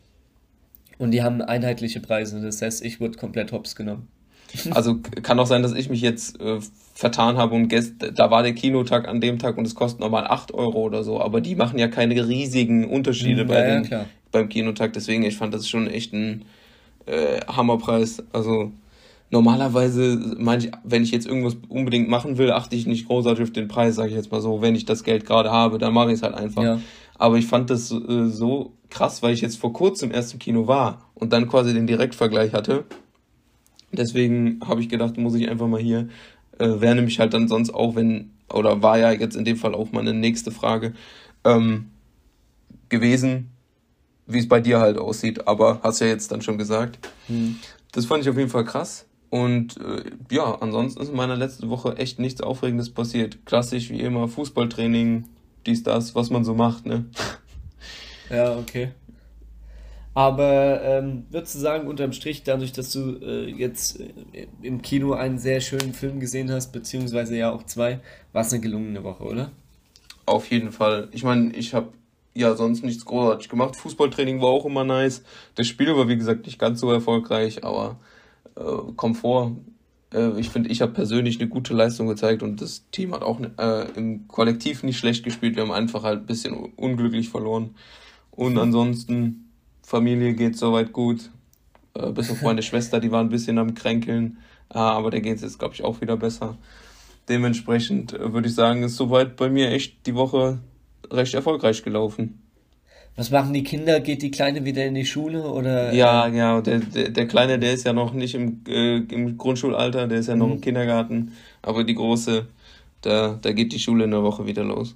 und die haben einheitliche Preise. Das heißt, ich wurde komplett hops genommen. Also kann auch sein, dass ich mich jetzt äh, vertan habe und gest da war der Kinotag an dem Tag und es kostet nochmal 8 Euro oder so, aber die machen ja keine riesigen Unterschiede mhm, bei ja, den, beim Kinotag, deswegen ich fand das schon echt ein äh, Hammerpreis. Also normalerweise, ich, wenn ich jetzt irgendwas unbedingt machen will, achte ich nicht großartig auf den Preis, sage ich jetzt mal so. Wenn ich das Geld gerade habe, dann mache ich es halt einfach. Ja. Aber ich fand das äh, so krass, weil ich jetzt vor kurzem erst im Kino war und dann quasi den Direktvergleich hatte. Deswegen habe ich gedacht, muss ich einfach mal hier, äh, wäre nämlich halt dann sonst auch, wenn, oder war ja jetzt in dem Fall auch meine nächste Frage, ähm, gewesen, wie es bei dir halt aussieht. Aber hast ja jetzt dann schon gesagt. Hm. Das fand ich auf jeden Fall krass. Und äh, ja, ansonsten ist in meiner letzten Woche echt nichts Aufregendes passiert. Klassisch wie immer, Fußballtraining, dies, das, was man so macht, ne? Ja, okay. Aber ähm, würdest du sagen, unterm Strich, dadurch, dass du äh, jetzt äh, im Kino einen sehr schönen Film gesehen hast, beziehungsweise ja auch zwei, war es eine gelungene Woche, oder? Auf jeden Fall. Ich meine, ich habe ja sonst nichts großartig gemacht. Fußballtraining war auch immer nice. Das Spiel war, wie gesagt, nicht ganz so erfolgreich, aber äh, Komfort. Äh, ich finde, ich habe persönlich eine gute Leistung gezeigt und das Team hat auch äh, im Kollektiv nicht schlecht gespielt. Wir haben einfach halt ein bisschen unglücklich verloren. Und ansonsten, Familie geht soweit gut. Äh, bis auf meine Schwester, die war ein bisschen am Kränkeln. Ah, aber der geht es jetzt, glaube ich, auch wieder besser. Dementsprechend äh, würde ich sagen, ist soweit bei mir echt die Woche recht erfolgreich gelaufen. Was machen die Kinder? Geht die Kleine wieder in die Schule oder? Ja, äh? ja, der, der, der Kleine, der ist ja noch nicht im, äh, im Grundschulalter, der ist ja noch mhm. im Kindergarten. Aber die Große, da, da geht die Schule in der Woche wieder los.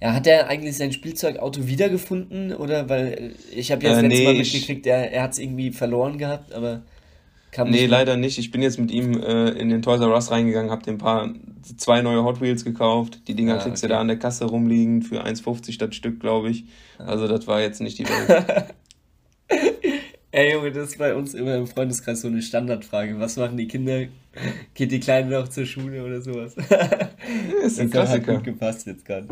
Ja, hat er eigentlich sein Spielzeugauto wiedergefunden? Oder weil ich habe jetzt äh, letztes nee, Mal mitgekriegt, er, er hat es irgendwie verloren gehabt, aber kam Nee, leider nicht. Ich bin jetzt mit ihm äh, in den Toys R Us reingegangen, habe dem paar zwei neue Hot Wheels gekauft. Die Dinger ah, kriegst okay. du da an der Kasse rumliegen für 1,50 statt Stück, glaube ich. Also das war jetzt nicht die Welt. Ey Junge, das ist bei uns immer im Freundeskreis so eine Standardfrage. Was machen die Kinder? Geht die Kleine noch zur Schule oder sowas? das ist ein das Klassiker. Hat gut gepasst jetzt gerade.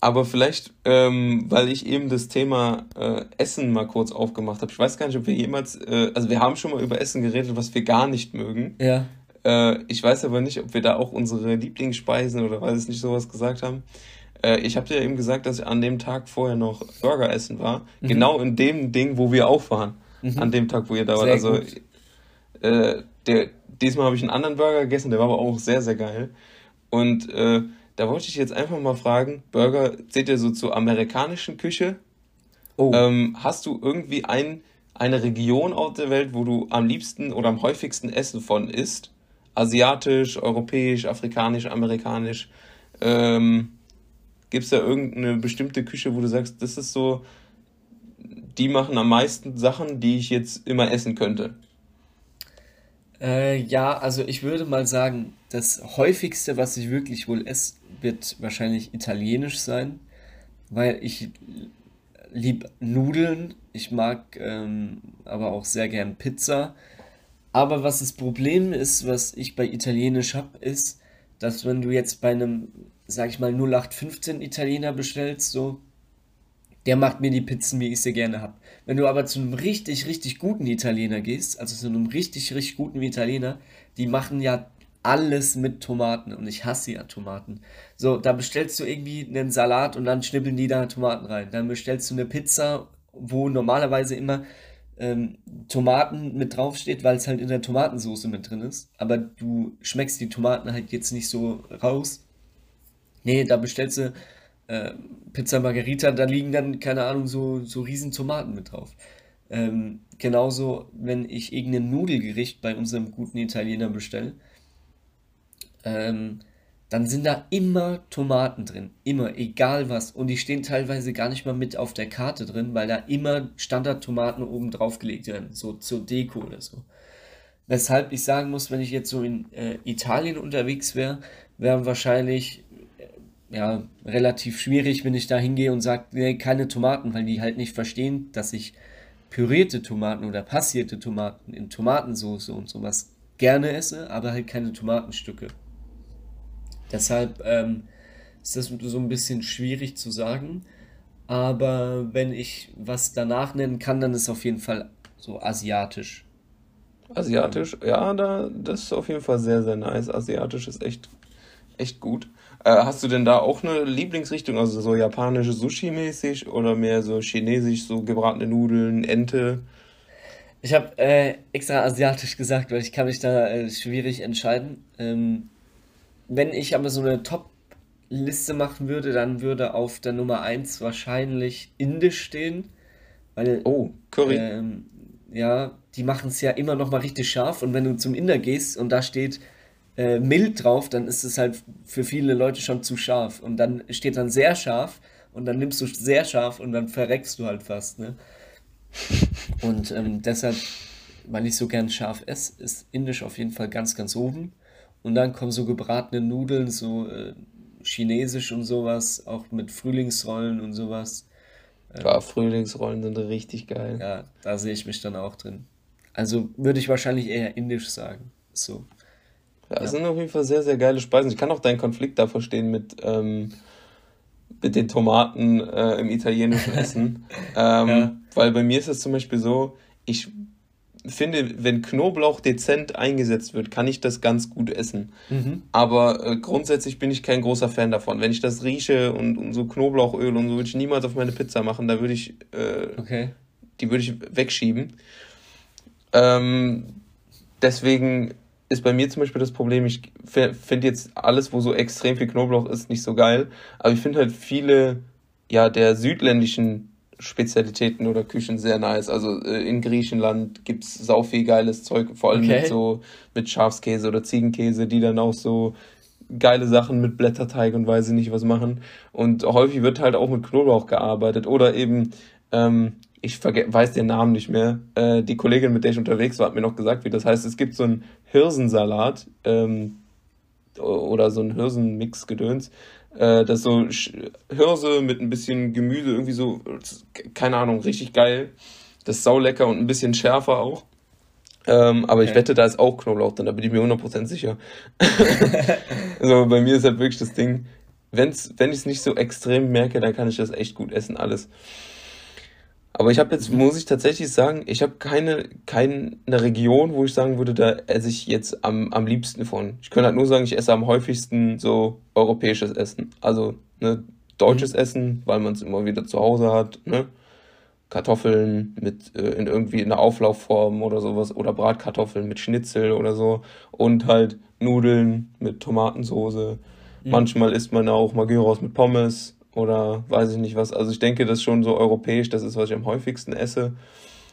Aber vielleicht, ähm, weil ich eben das Thema äh, Essen mal kurz aufgemacht habe. Ich weiß gar nicht, ob wir jemals, äh, also wir haben schon mal über Essen geredet, was wir gar nicht mögen. Ja. Äh, ich weiß aber nicht, ob wir da auch unsere Lieblingsspeisen oder weiß ich nicht sowas gesagt haben. Äh, ich habe dir ja eben gesagt, dass ich an dem Tag vorher noch Burger essen war. Mhm. Genau in dem Ding, wo wir auch waren. Mhm. An dem Tag, wo ihr da wart. Also äh, der, diesmal habe ich einen anderen Burger gegessen, der war aber auch sehr, sehr geil. Und äh, da wollte ich jetzt einfach mal fragen, Burger zählt ihr so zur amerikanischen Küche? Oh. Ähm, hast du irgendwie ein, eine Region auf der Welt, wo du am liebsten oder am häufigsten Essen von isst? Asiatisch, europäisch, afrikanisch, amerikanisch? Ähm, Gibt es da irgendeine bestimmte Küche, wo du sagst, das ist so, die machen am meisten Sachen, die ich jetzt immer essen könnte? Äh, ja, also ich würde mal sagen, das häufigste, was ich wirklich wohl esse, wird wahrscheinlich italienisch sein, weil ich liebe Nudeln, ich mag ähm, aber auch sehr gern Pizza. Aber was das Problem ist, was ich bei Italienisch habe, ist, dass wenn du jetzt bei einem, sag ich mal, 0815 Italiener bestellst, so, der macht mir die Pizzen, wie ich sie gerne habe. Wenn du aber zu einem richtig, richtig guten Italiener gehst, also zu einem richtig, richtig guten Italiener, die machen ja alles mit Tomaten und ich hasse ja Tomaten. So, da bestellst du irgendwie einen Salat und dann schnippeln die da Tomaten rein. Dann bestellst du eine Pizza, wo normalerweise immer ähm, Tomaten mit draufsteht, weil es halt in der Tomatensauce mit drin ist. Aber du schmeckst die Tomaten halt jetzt nicht so raus. Nee, da bestellst du äh, Pizza Margherita, da liegen dann, keine Ahnung, so, so riesen Tomaten mit drauf. Ähm, genauso, wenn ich irgendein Nudelgericht bei unserem guten Italiener bestelle, ähm, dann sind da immer Tomaten drin. Immer, egal was. Und die stehen teilweise gar nicht mal mit auf der Karte drin, weil da immer Standardtomaten oben drauf gelegt werden. So zur Deko oder so. Weshalb ich sagen muss, wenn ich jetzt so in äh, Italien unterwegs wäre, wären wahrscheinlich ja, relativ schwierig, wenn ich da hingehe und sage, nee, keine Tomaten, weil die halt nicht verstehen, dass ich pürierte Tomaten oder passierte Tomaten in Tomatensauce und sowas gerne esse, aber halt keine Tomatenstücke. Deshalb ähm, ist das so ein bisschen schwierig zu sagen. Aber wenn ich was danach nennen kann, dann ist auf jeden Fall so asiatisch. Asiatisch, ja, da, das ist auf jeden Fall sehr, sehr nice. Asiatisch ist echt, echt gut. Äh, hast du denn da auch eine Lieblingsrichtung, also so japanische Sushi-mäßig oder mehr so chinesisch, so gebratene Nudeln, Ente? Ich habe äh, extra asiatisch gesagt, weil ich kann mich da äh, schwierig entscheiden. Ähm, wenn ich aber so eine Top-Liste machen würde, dann würde auf der Nummer 1 wahrscheinlich Indisch stehen. Weil, oh, Curry. Ähm, ja, die machen es ja immer noch mal richtig scharf. Und wenn du zum Inder gehst und da steht äh, mild drauf, dann ist es halt für viele Leute schon zu scharf. Und dann steht dann sehr scharf und dann nimmst du sehr scharf und dann verreckst du halt fast. Ne? Und ähm, deshalb, weil ich so gern scharf esse, ist Indisch auf jeden Fall ganz, ganz oben. Und dann kommen so gebratene Nudeln, so äh, chinesisch und sowas, auch mit Frühlingsrollen und sowas. Ähm, ja, Frühlingsrollen sind richtig geil. Ja, da sehe ich mich dann auch drin. Also würde ich wahrscheinlich eher indisch sagen. So. Ja, das ja. sind auf jeden Fall sehr, sehr geile Speisen. Ich kann auch deinen Konflikt da verstehen mit, ähm, mit den Tomaten äh, im italienischen Essen. ähm, ja. Weil bei mir ist es zum Beispiel so, ich finde, wenn Knoblauch dezent eingesetzt wird, kann ich das ganz gut essen. Mhm. Aber äh, grundsätzlich bin ich kein großer Fan davon. Wenn ich das rieche und, und so Knoblauchöl und so würde ich niemals auf meine Pizza machen, da würde ich, äh, okay. die würde ich wegschieben. Ähm, deswegen ist bei mir zum Beispiel das Problem, ich finde jetzt alles, wo so extrem viel Knoblauch ist, nicht so geil. Aber ich finde halt viele, ja, der südländischen Spezialitäten oder Küchen sehr nice. Also äh, in Griechenland gibt's sau viel geiles Zeug, vor allem okay. mit so mit Schafskäse oder Ziegenkäse, die dann auch so geile Sachen mit Blätterteig und weiß ich nicht was machen. Und häufig wird halt auch mit Knoblauch gearbeitet oder eben ähm, ich weiß den Namen nicht mehr. Äh, die Kollegin, mit der ich unterwegs war, hat mir noch gesagt, wie das heißt. Es gibt so einen Hirsensalat ähm, oder so einen Hirsenmix-Gedöns. Äh, das ist so Hirse mit ein bisschen Gemüse, irgendwie so, keine Ahnung, richtig geil. Das ist saulecker und ein bisschen schärfer auch. Ähm, aber okay. ich wette, da ist auch Knoblauch drin, da bin ich mir 100% sicher. also bei mir ist halt wirklich das Ding, wenn's, wenn ich es nicht so extrem merke, dann kann ich das echt gut essen, alles. Aber ich habe jetzt, muss ich tatsächlich sagen, ich habe keine, keine Region, wo ich sagen würde, da esse ich jetzt am, am liebsten von. Ich könnte halt nur sagen, ich esse am häufigsten so europäisches Essen. Also ne, deutsches mhm. Essen, weil man es immer wieder zu Hause hat. Ne? Kartoffeln mit äh, in irgendwie einer Auflaufform oder sowas oder Bratkartoffeln mit Schnitzel oder so und halt Nudeln mit Tomatensoße. Mhm. Manchmal isst man auch mal Gyros mit Pommes oder weiß ich nicht was. Also ich denke, das ist schon so europäisch, das ist, was ich am häufigsten esse.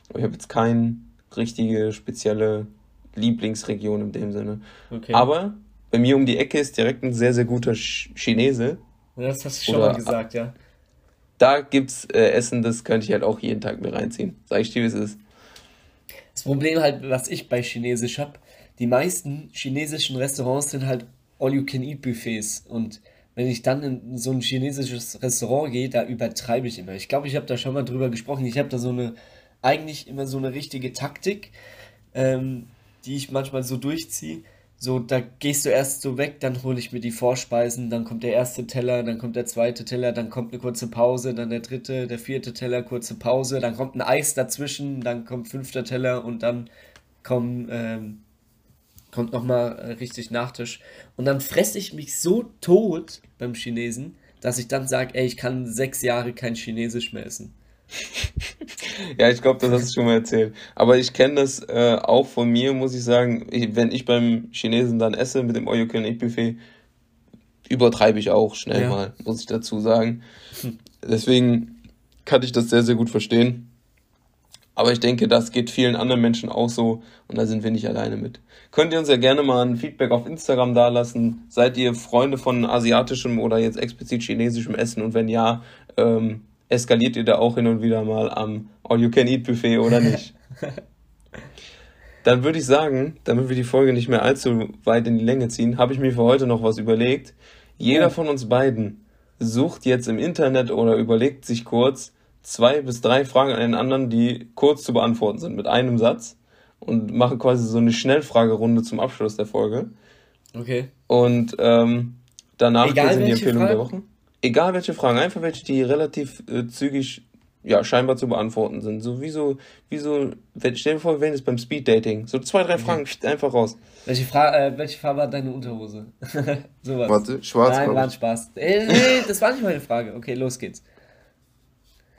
Aber ich habe jetzt keine richtige spezielle Lieblingsregion in dem Sinne. Okay. Aber bei mir um die Ecke ist direkt ein sehr, sehr guter Chinese. Das hast du schon Oder, mal gesagt, ja. Da gibt's äh, Essen, das könnte ich halt auch jeden Tag mir reinziehen. Sag ich dir, wie es ist. Das Problem halt, was ich bei Chinesisch habe, die meisten chinesischen Restaurants sind halt All-You-Can-Eat-Buffets und wenn ich dann in so ein chinesisches Restaurant gehe, da übertreibe ich immer. Ich glaube, ich habe da schon mal drüber gesprochen. Ich habe da so eine, eigentlich immer so eine richtige Taktik, ähm, die ich manchmal so durchziehe. so, da gehst du erst so weg, dann hole ich mir die Vorspeisen, dann kommt der erste Teller, dann kommt der zweite Teller, dann kommt eine kurze Pause, dann der dritte, der vierte Teller, kurze Pause, dann kommt ein Eis dazwischen, dann kommt fünfter Teller und dann kommen, ähm, kommt nochmal äh, richtig Nachtisch. Und dann fresse ich mich so tot beim Chinesen, dass ich dann sage, ey, ich kann sechs Jahre kein Chinesisch mehr essen. Ja, ich glaube, das hast du schon mal erzählt. Aber ich kenne das äh, auch von mir, muss ich sagen. Ich, wenn ich beim Chinesen dann esse mit dem Can Eat Buffet, übertreibe ich auch schnell Ja. mal, muss ich dazu sagen. Deswegen kann ich das sehr, sehr gut verstehen. Aber ich denke, das geht vielen anderen Menschen auch so und da sind wir nicht alleine mit. Könnt ihr uns ja gerne mal ein Feedback auf Instagram dalassen. Seid ihr Freunde von asiatischem oder jetzt explizit chinesischem Essen und wenn ja, ähm, eskaliert ihr da auch hin und wieder mal am All-You-Can-Eat-Buffet oder nicht? Dann würde ich sagen, damit wir die Folge nicht mehr allzu weit in die Länge ziehen, habe ich mir für heute noch was überlegt. Jeder von uns beiden sucht jetzt im Internet oder überlegt sich kurz zwei bis drei Fragen an den anderen, die kurz zu beantworten sind mit einem Satz und machen quasi so eine Schnellfragerunde zum Abschluss der Folge. Okay. Und ähm, danach Egal sind die welche Empfehlungen der Fragen? Woche. Egal welche Fragen, einfach welche, die relativ äh, zügig, ja, scheinbar zu beantworten sind. So wie so, wie so, wenn- stell dir vor, wir wären jetzt beim Speeddating. So zwei, drei Fragen, pst, einfach raus. Welche, Fra äh, welche Farbe hat deine Unterhose? Sowas. Warte, schwarz, Nein, war ein. Spaß. Äh, nee, das war nicht meine Frage. Okay, los geht's.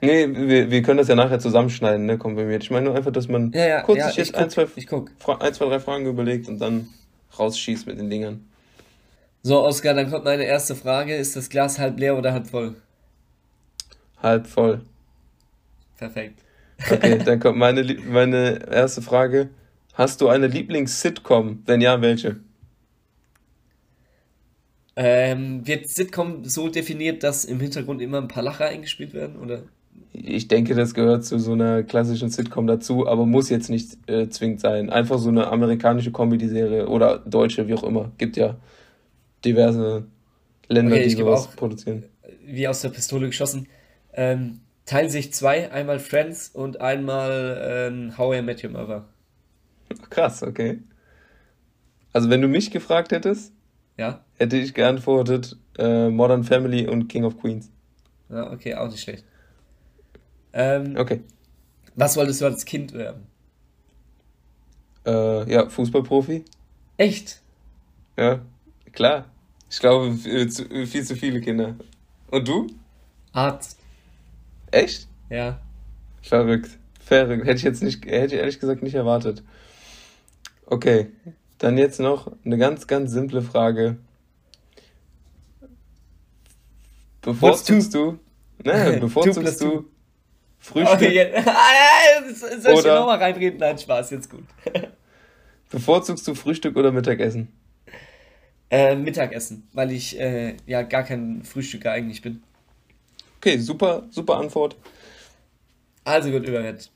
Nee, wir, wir können das ja nachher zusammenschneiden, ne, komprimiert. Ich meine nur einfach, dass man Ja, ja, kurz ja, sich jetzt ich ein guck, zwei, ich guck. Ein, zwei, drei Fragen überlegt und dann rausschießt mit den Dingern. So, Oskar, dann kommt meine erste Frage. Ist das Glas halb leer oder halb voll? Halb voll. Perfekt. Okay, dann kommt meine, meine erste Frage. Hast du eine Lieblings-Sitcom? Wenn ja, welche? Ähm, wird Sitcom so definiert, dass im Hintergrund immer ein paar Lacher eingespielt werden? Oder? Ich denke, das gehört zu so einer klassischen Sitcom dazu, aber muss jetzt nicht äh, zwingend sein. Einfach so eine amerikanische Comedy-Serie oder deutsche, wie auch immer. Gibt ja diverse Länder, Okay, die sowas auch produzieren. wie aus der Pistole geschossen. Ähm, teilen sich zwei, einmal Friends und einmal ähm, How I Met Your Mother. Krass, okay. Also wenn du mich gefragt hättest, Ja? hätte ich geantwortet äh, Modern Family und King of Queens. Ja, okay, auch nicht schlecht. Ähm, Okay. was wolltest du als Kind werden? Äh, ja, Fußballprofi. Echt? Ja, klar. Ich glaube, f- zu- viel zu viele Kinder. Und du? Arzt. Echt? Ja. Verrückt. Verrückt. Hätte ich jetzt nicht, hätte ich ehrlich gesagt nicht erwartet. Okay. Dann jetzt noch eine ganz, ganz simple Frage. Bevorzugst du, ne, bevorzugst du. Frühstück, Okay, jetzt, ah, soll ich nochmal reinreden? Nein, Spaß, jetzt gut. bevorzugst du Frühstück oder Mittagessen? Äh, Mittagessen, weil ich äh, ja gar kein Frühstücker eigentlich bin. Okay, super, super Antwort. Also gut, Überwert.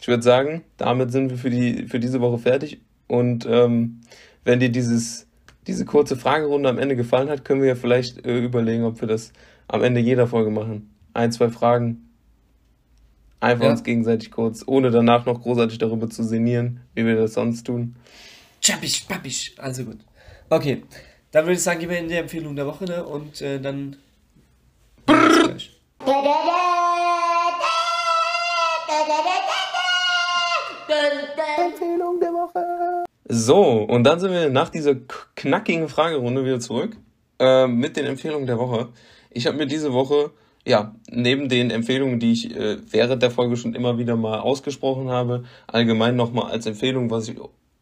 Ich würde sagen, damit sind wir für die, für diese Woche fertig. Und ähm, wenn dir dieses, diese kurze Fragerunde am Ende gefallen hat, können wir ja vielleicht äh, überlegen, ob wir das am Ende jeder Folge machen. Ein, zwei Fragen. Einfach Ja. uns gegenseitig kurz, ohne danach noch großartig darüber zu sinnieren, wie wir das sonst tun. Chappisch, pappisch. Also gut. Okay, dann würde ich sagen, gehen wir in die Empfehlung der Woche ne? und äh, dann. Bis gleich. So, und dann sind wir nach dieser knackigen Fragerunde wieder zurück äh, mit den Empfehlungen der Woche. Ich habe mir diese Woche, ja, neben den Empfehlungen, die ich äh, während der Folge schon immer wieder mal ausgesprochen habe, allgemein nochmal als Empfehlung, was ich,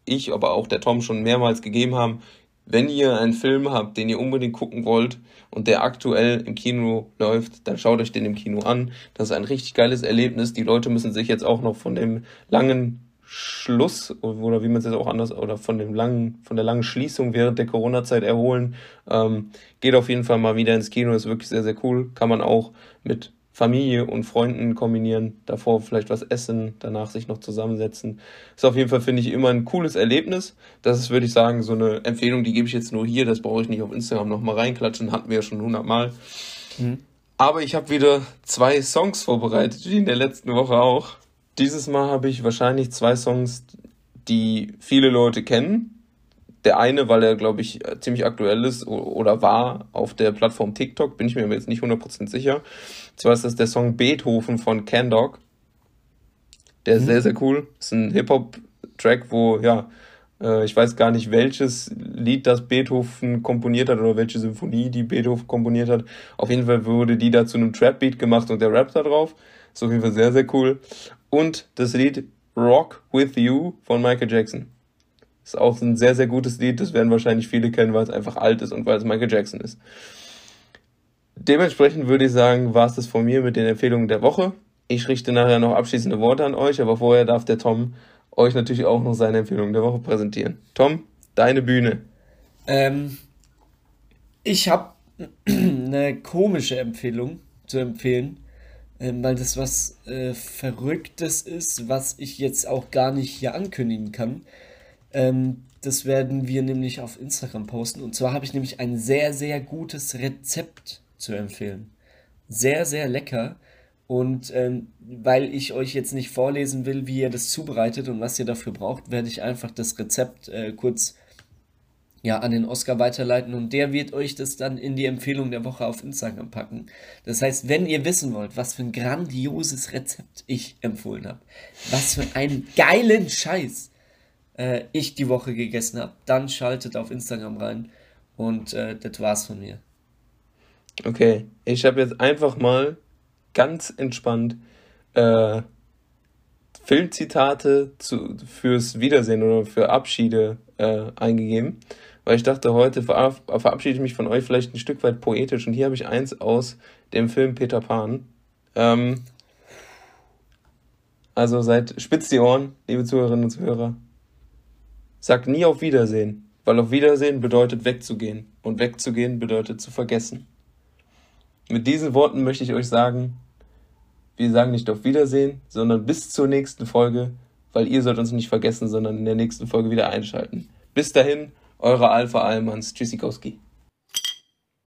ich, aber auch der Tom schon mehrmals gegeben haben, wenn ihr einen Film habt, den ihr unbedingt gucken wollt und der aktuell im Kino läuft, dann schaut euch den im Kino an. Das ist ein richtig geiles Erlebnis. Die Leute müssen sich jetzt auch noch von dem langen Schluss oder wie man es jetzt auch anders oder von dem langen, von der langen Schließung während der Corona-Zeit erholen. Ähm, geht auf jeden Fall mal wieder ins Kino, ist wirklich sehr, sehr cool. Kann man auch mit Familie und Freunden kombinieren. Davor vielleicht was essen, danach sich noch zusammensetzen. Ist auf jeden Fall, finde ich, immer ein cooles Erlebnis. Das ist, würde ich sagen, so eine Empfehlung, die gebe ich jetzt nur hier. Das brauche ich nicht auf Instagram nochmal reinklatschen. Hatten wir ja schon hundertmal. Mhm. Aber ich habe wieder zwei Songs vorbereitet, wie in der letzten Woche auch. Dieses Mal habe ich wahrscheinlich zwei Songs, die viele Leute kennen, der eine, weil er, glaube ich, ziemlich aktuell ist oder war auf der Plattform TikTok, bin ich mir jetzt nicht 100% sicher. Zwar ist das der Song Beethoven von Candog. Der ist mhm. sehr, sehr cool. Ist ein Hip-Hop-Track, wo, ja, äh, ich weiß gar nicht, welches Lied das Beethoven komponiert hat oder welche Symphonie die Beethoven komponiert hat. Auf jeden Fall wurde die da zu einem Trap-Beat gemacht und der rappt da drauf. Ist auf jeden Fall sehr, sehr cool. Und das Lied Rock With You von Michael Jackson. Ist auch ein sehr, sehr gutes Lied. Das werden wahrscheinlich viele kennen, weil es einfach alt ist und weil es Michael Jackson ist. Dementsprechend würde ich sagen, war es das von mir mit den Empfehlungen der Woche. Ich richte nachher noch abschließende Worte an euch, aber vorher darf der Tom euch natürlich auch noch seine Empfehlungen der Woche präsentieren. Tom, deine Bühne. Ähm, ich habe eine komische Empfehlung zu empfehlen, ähm, weil das was äh, Verrücktes ist, was ich jetzt auch gar nicht hier ankündigen kann. Ähm, das werden wir nämlich auf Instagram posten. Und zwar habe ich nämlich ein sehr, sehr gutes Rezept zu empfehlen. Sehr, sehr lecker. Und ähm, weil ich euch jetzt nicht vorlesen will, wie ihr das zubereitet und was ihr dafür braucht, werde ich einfach das Rezept äh, kurz ja, an den Oscar weiterleiten und der wird euch das dann in die Empfehlung der Woche auf Instagram packen. Das heißt, wenn ihr wissen wollt, was für ein grandioses Rezept ich empfohlen habe, was für einen geilen Scheiß äh, ich die Woche gegessen habe, dann schaltet auf Instagram rein und äh, das war's von mir. Okay, ich habe jetzt einfach mal ganz entspannt äh, Filmzitate zu, fürs Wiedersehen oder für Abschiede äh, eingegeben, weil ich dachte, heute ver verabschiede ich mich von euch vielleicht ein Stück weit poetisch und hier habe ich eins aus dem Film Peter Pan. Ähm, also seid spitz die Ohren, liebe Zuhörerinnen und Zuhörer. Sagt nie auf Wiedersehen, weil auf Wiedersehen bedeutet wegzugehen und wegzugehen bedeutet zu vergessen. Mit diesen Worten möchte ich euch sagen, wir sagen nicht auf Wiedersehen, sondern bis zur nächsten Folge, weil ihr sollt uns nicht vergessen, sondern in der nächsten Folge wieder einschalten. Bis dahin, eure Alpha Almans. Tschüssikowski.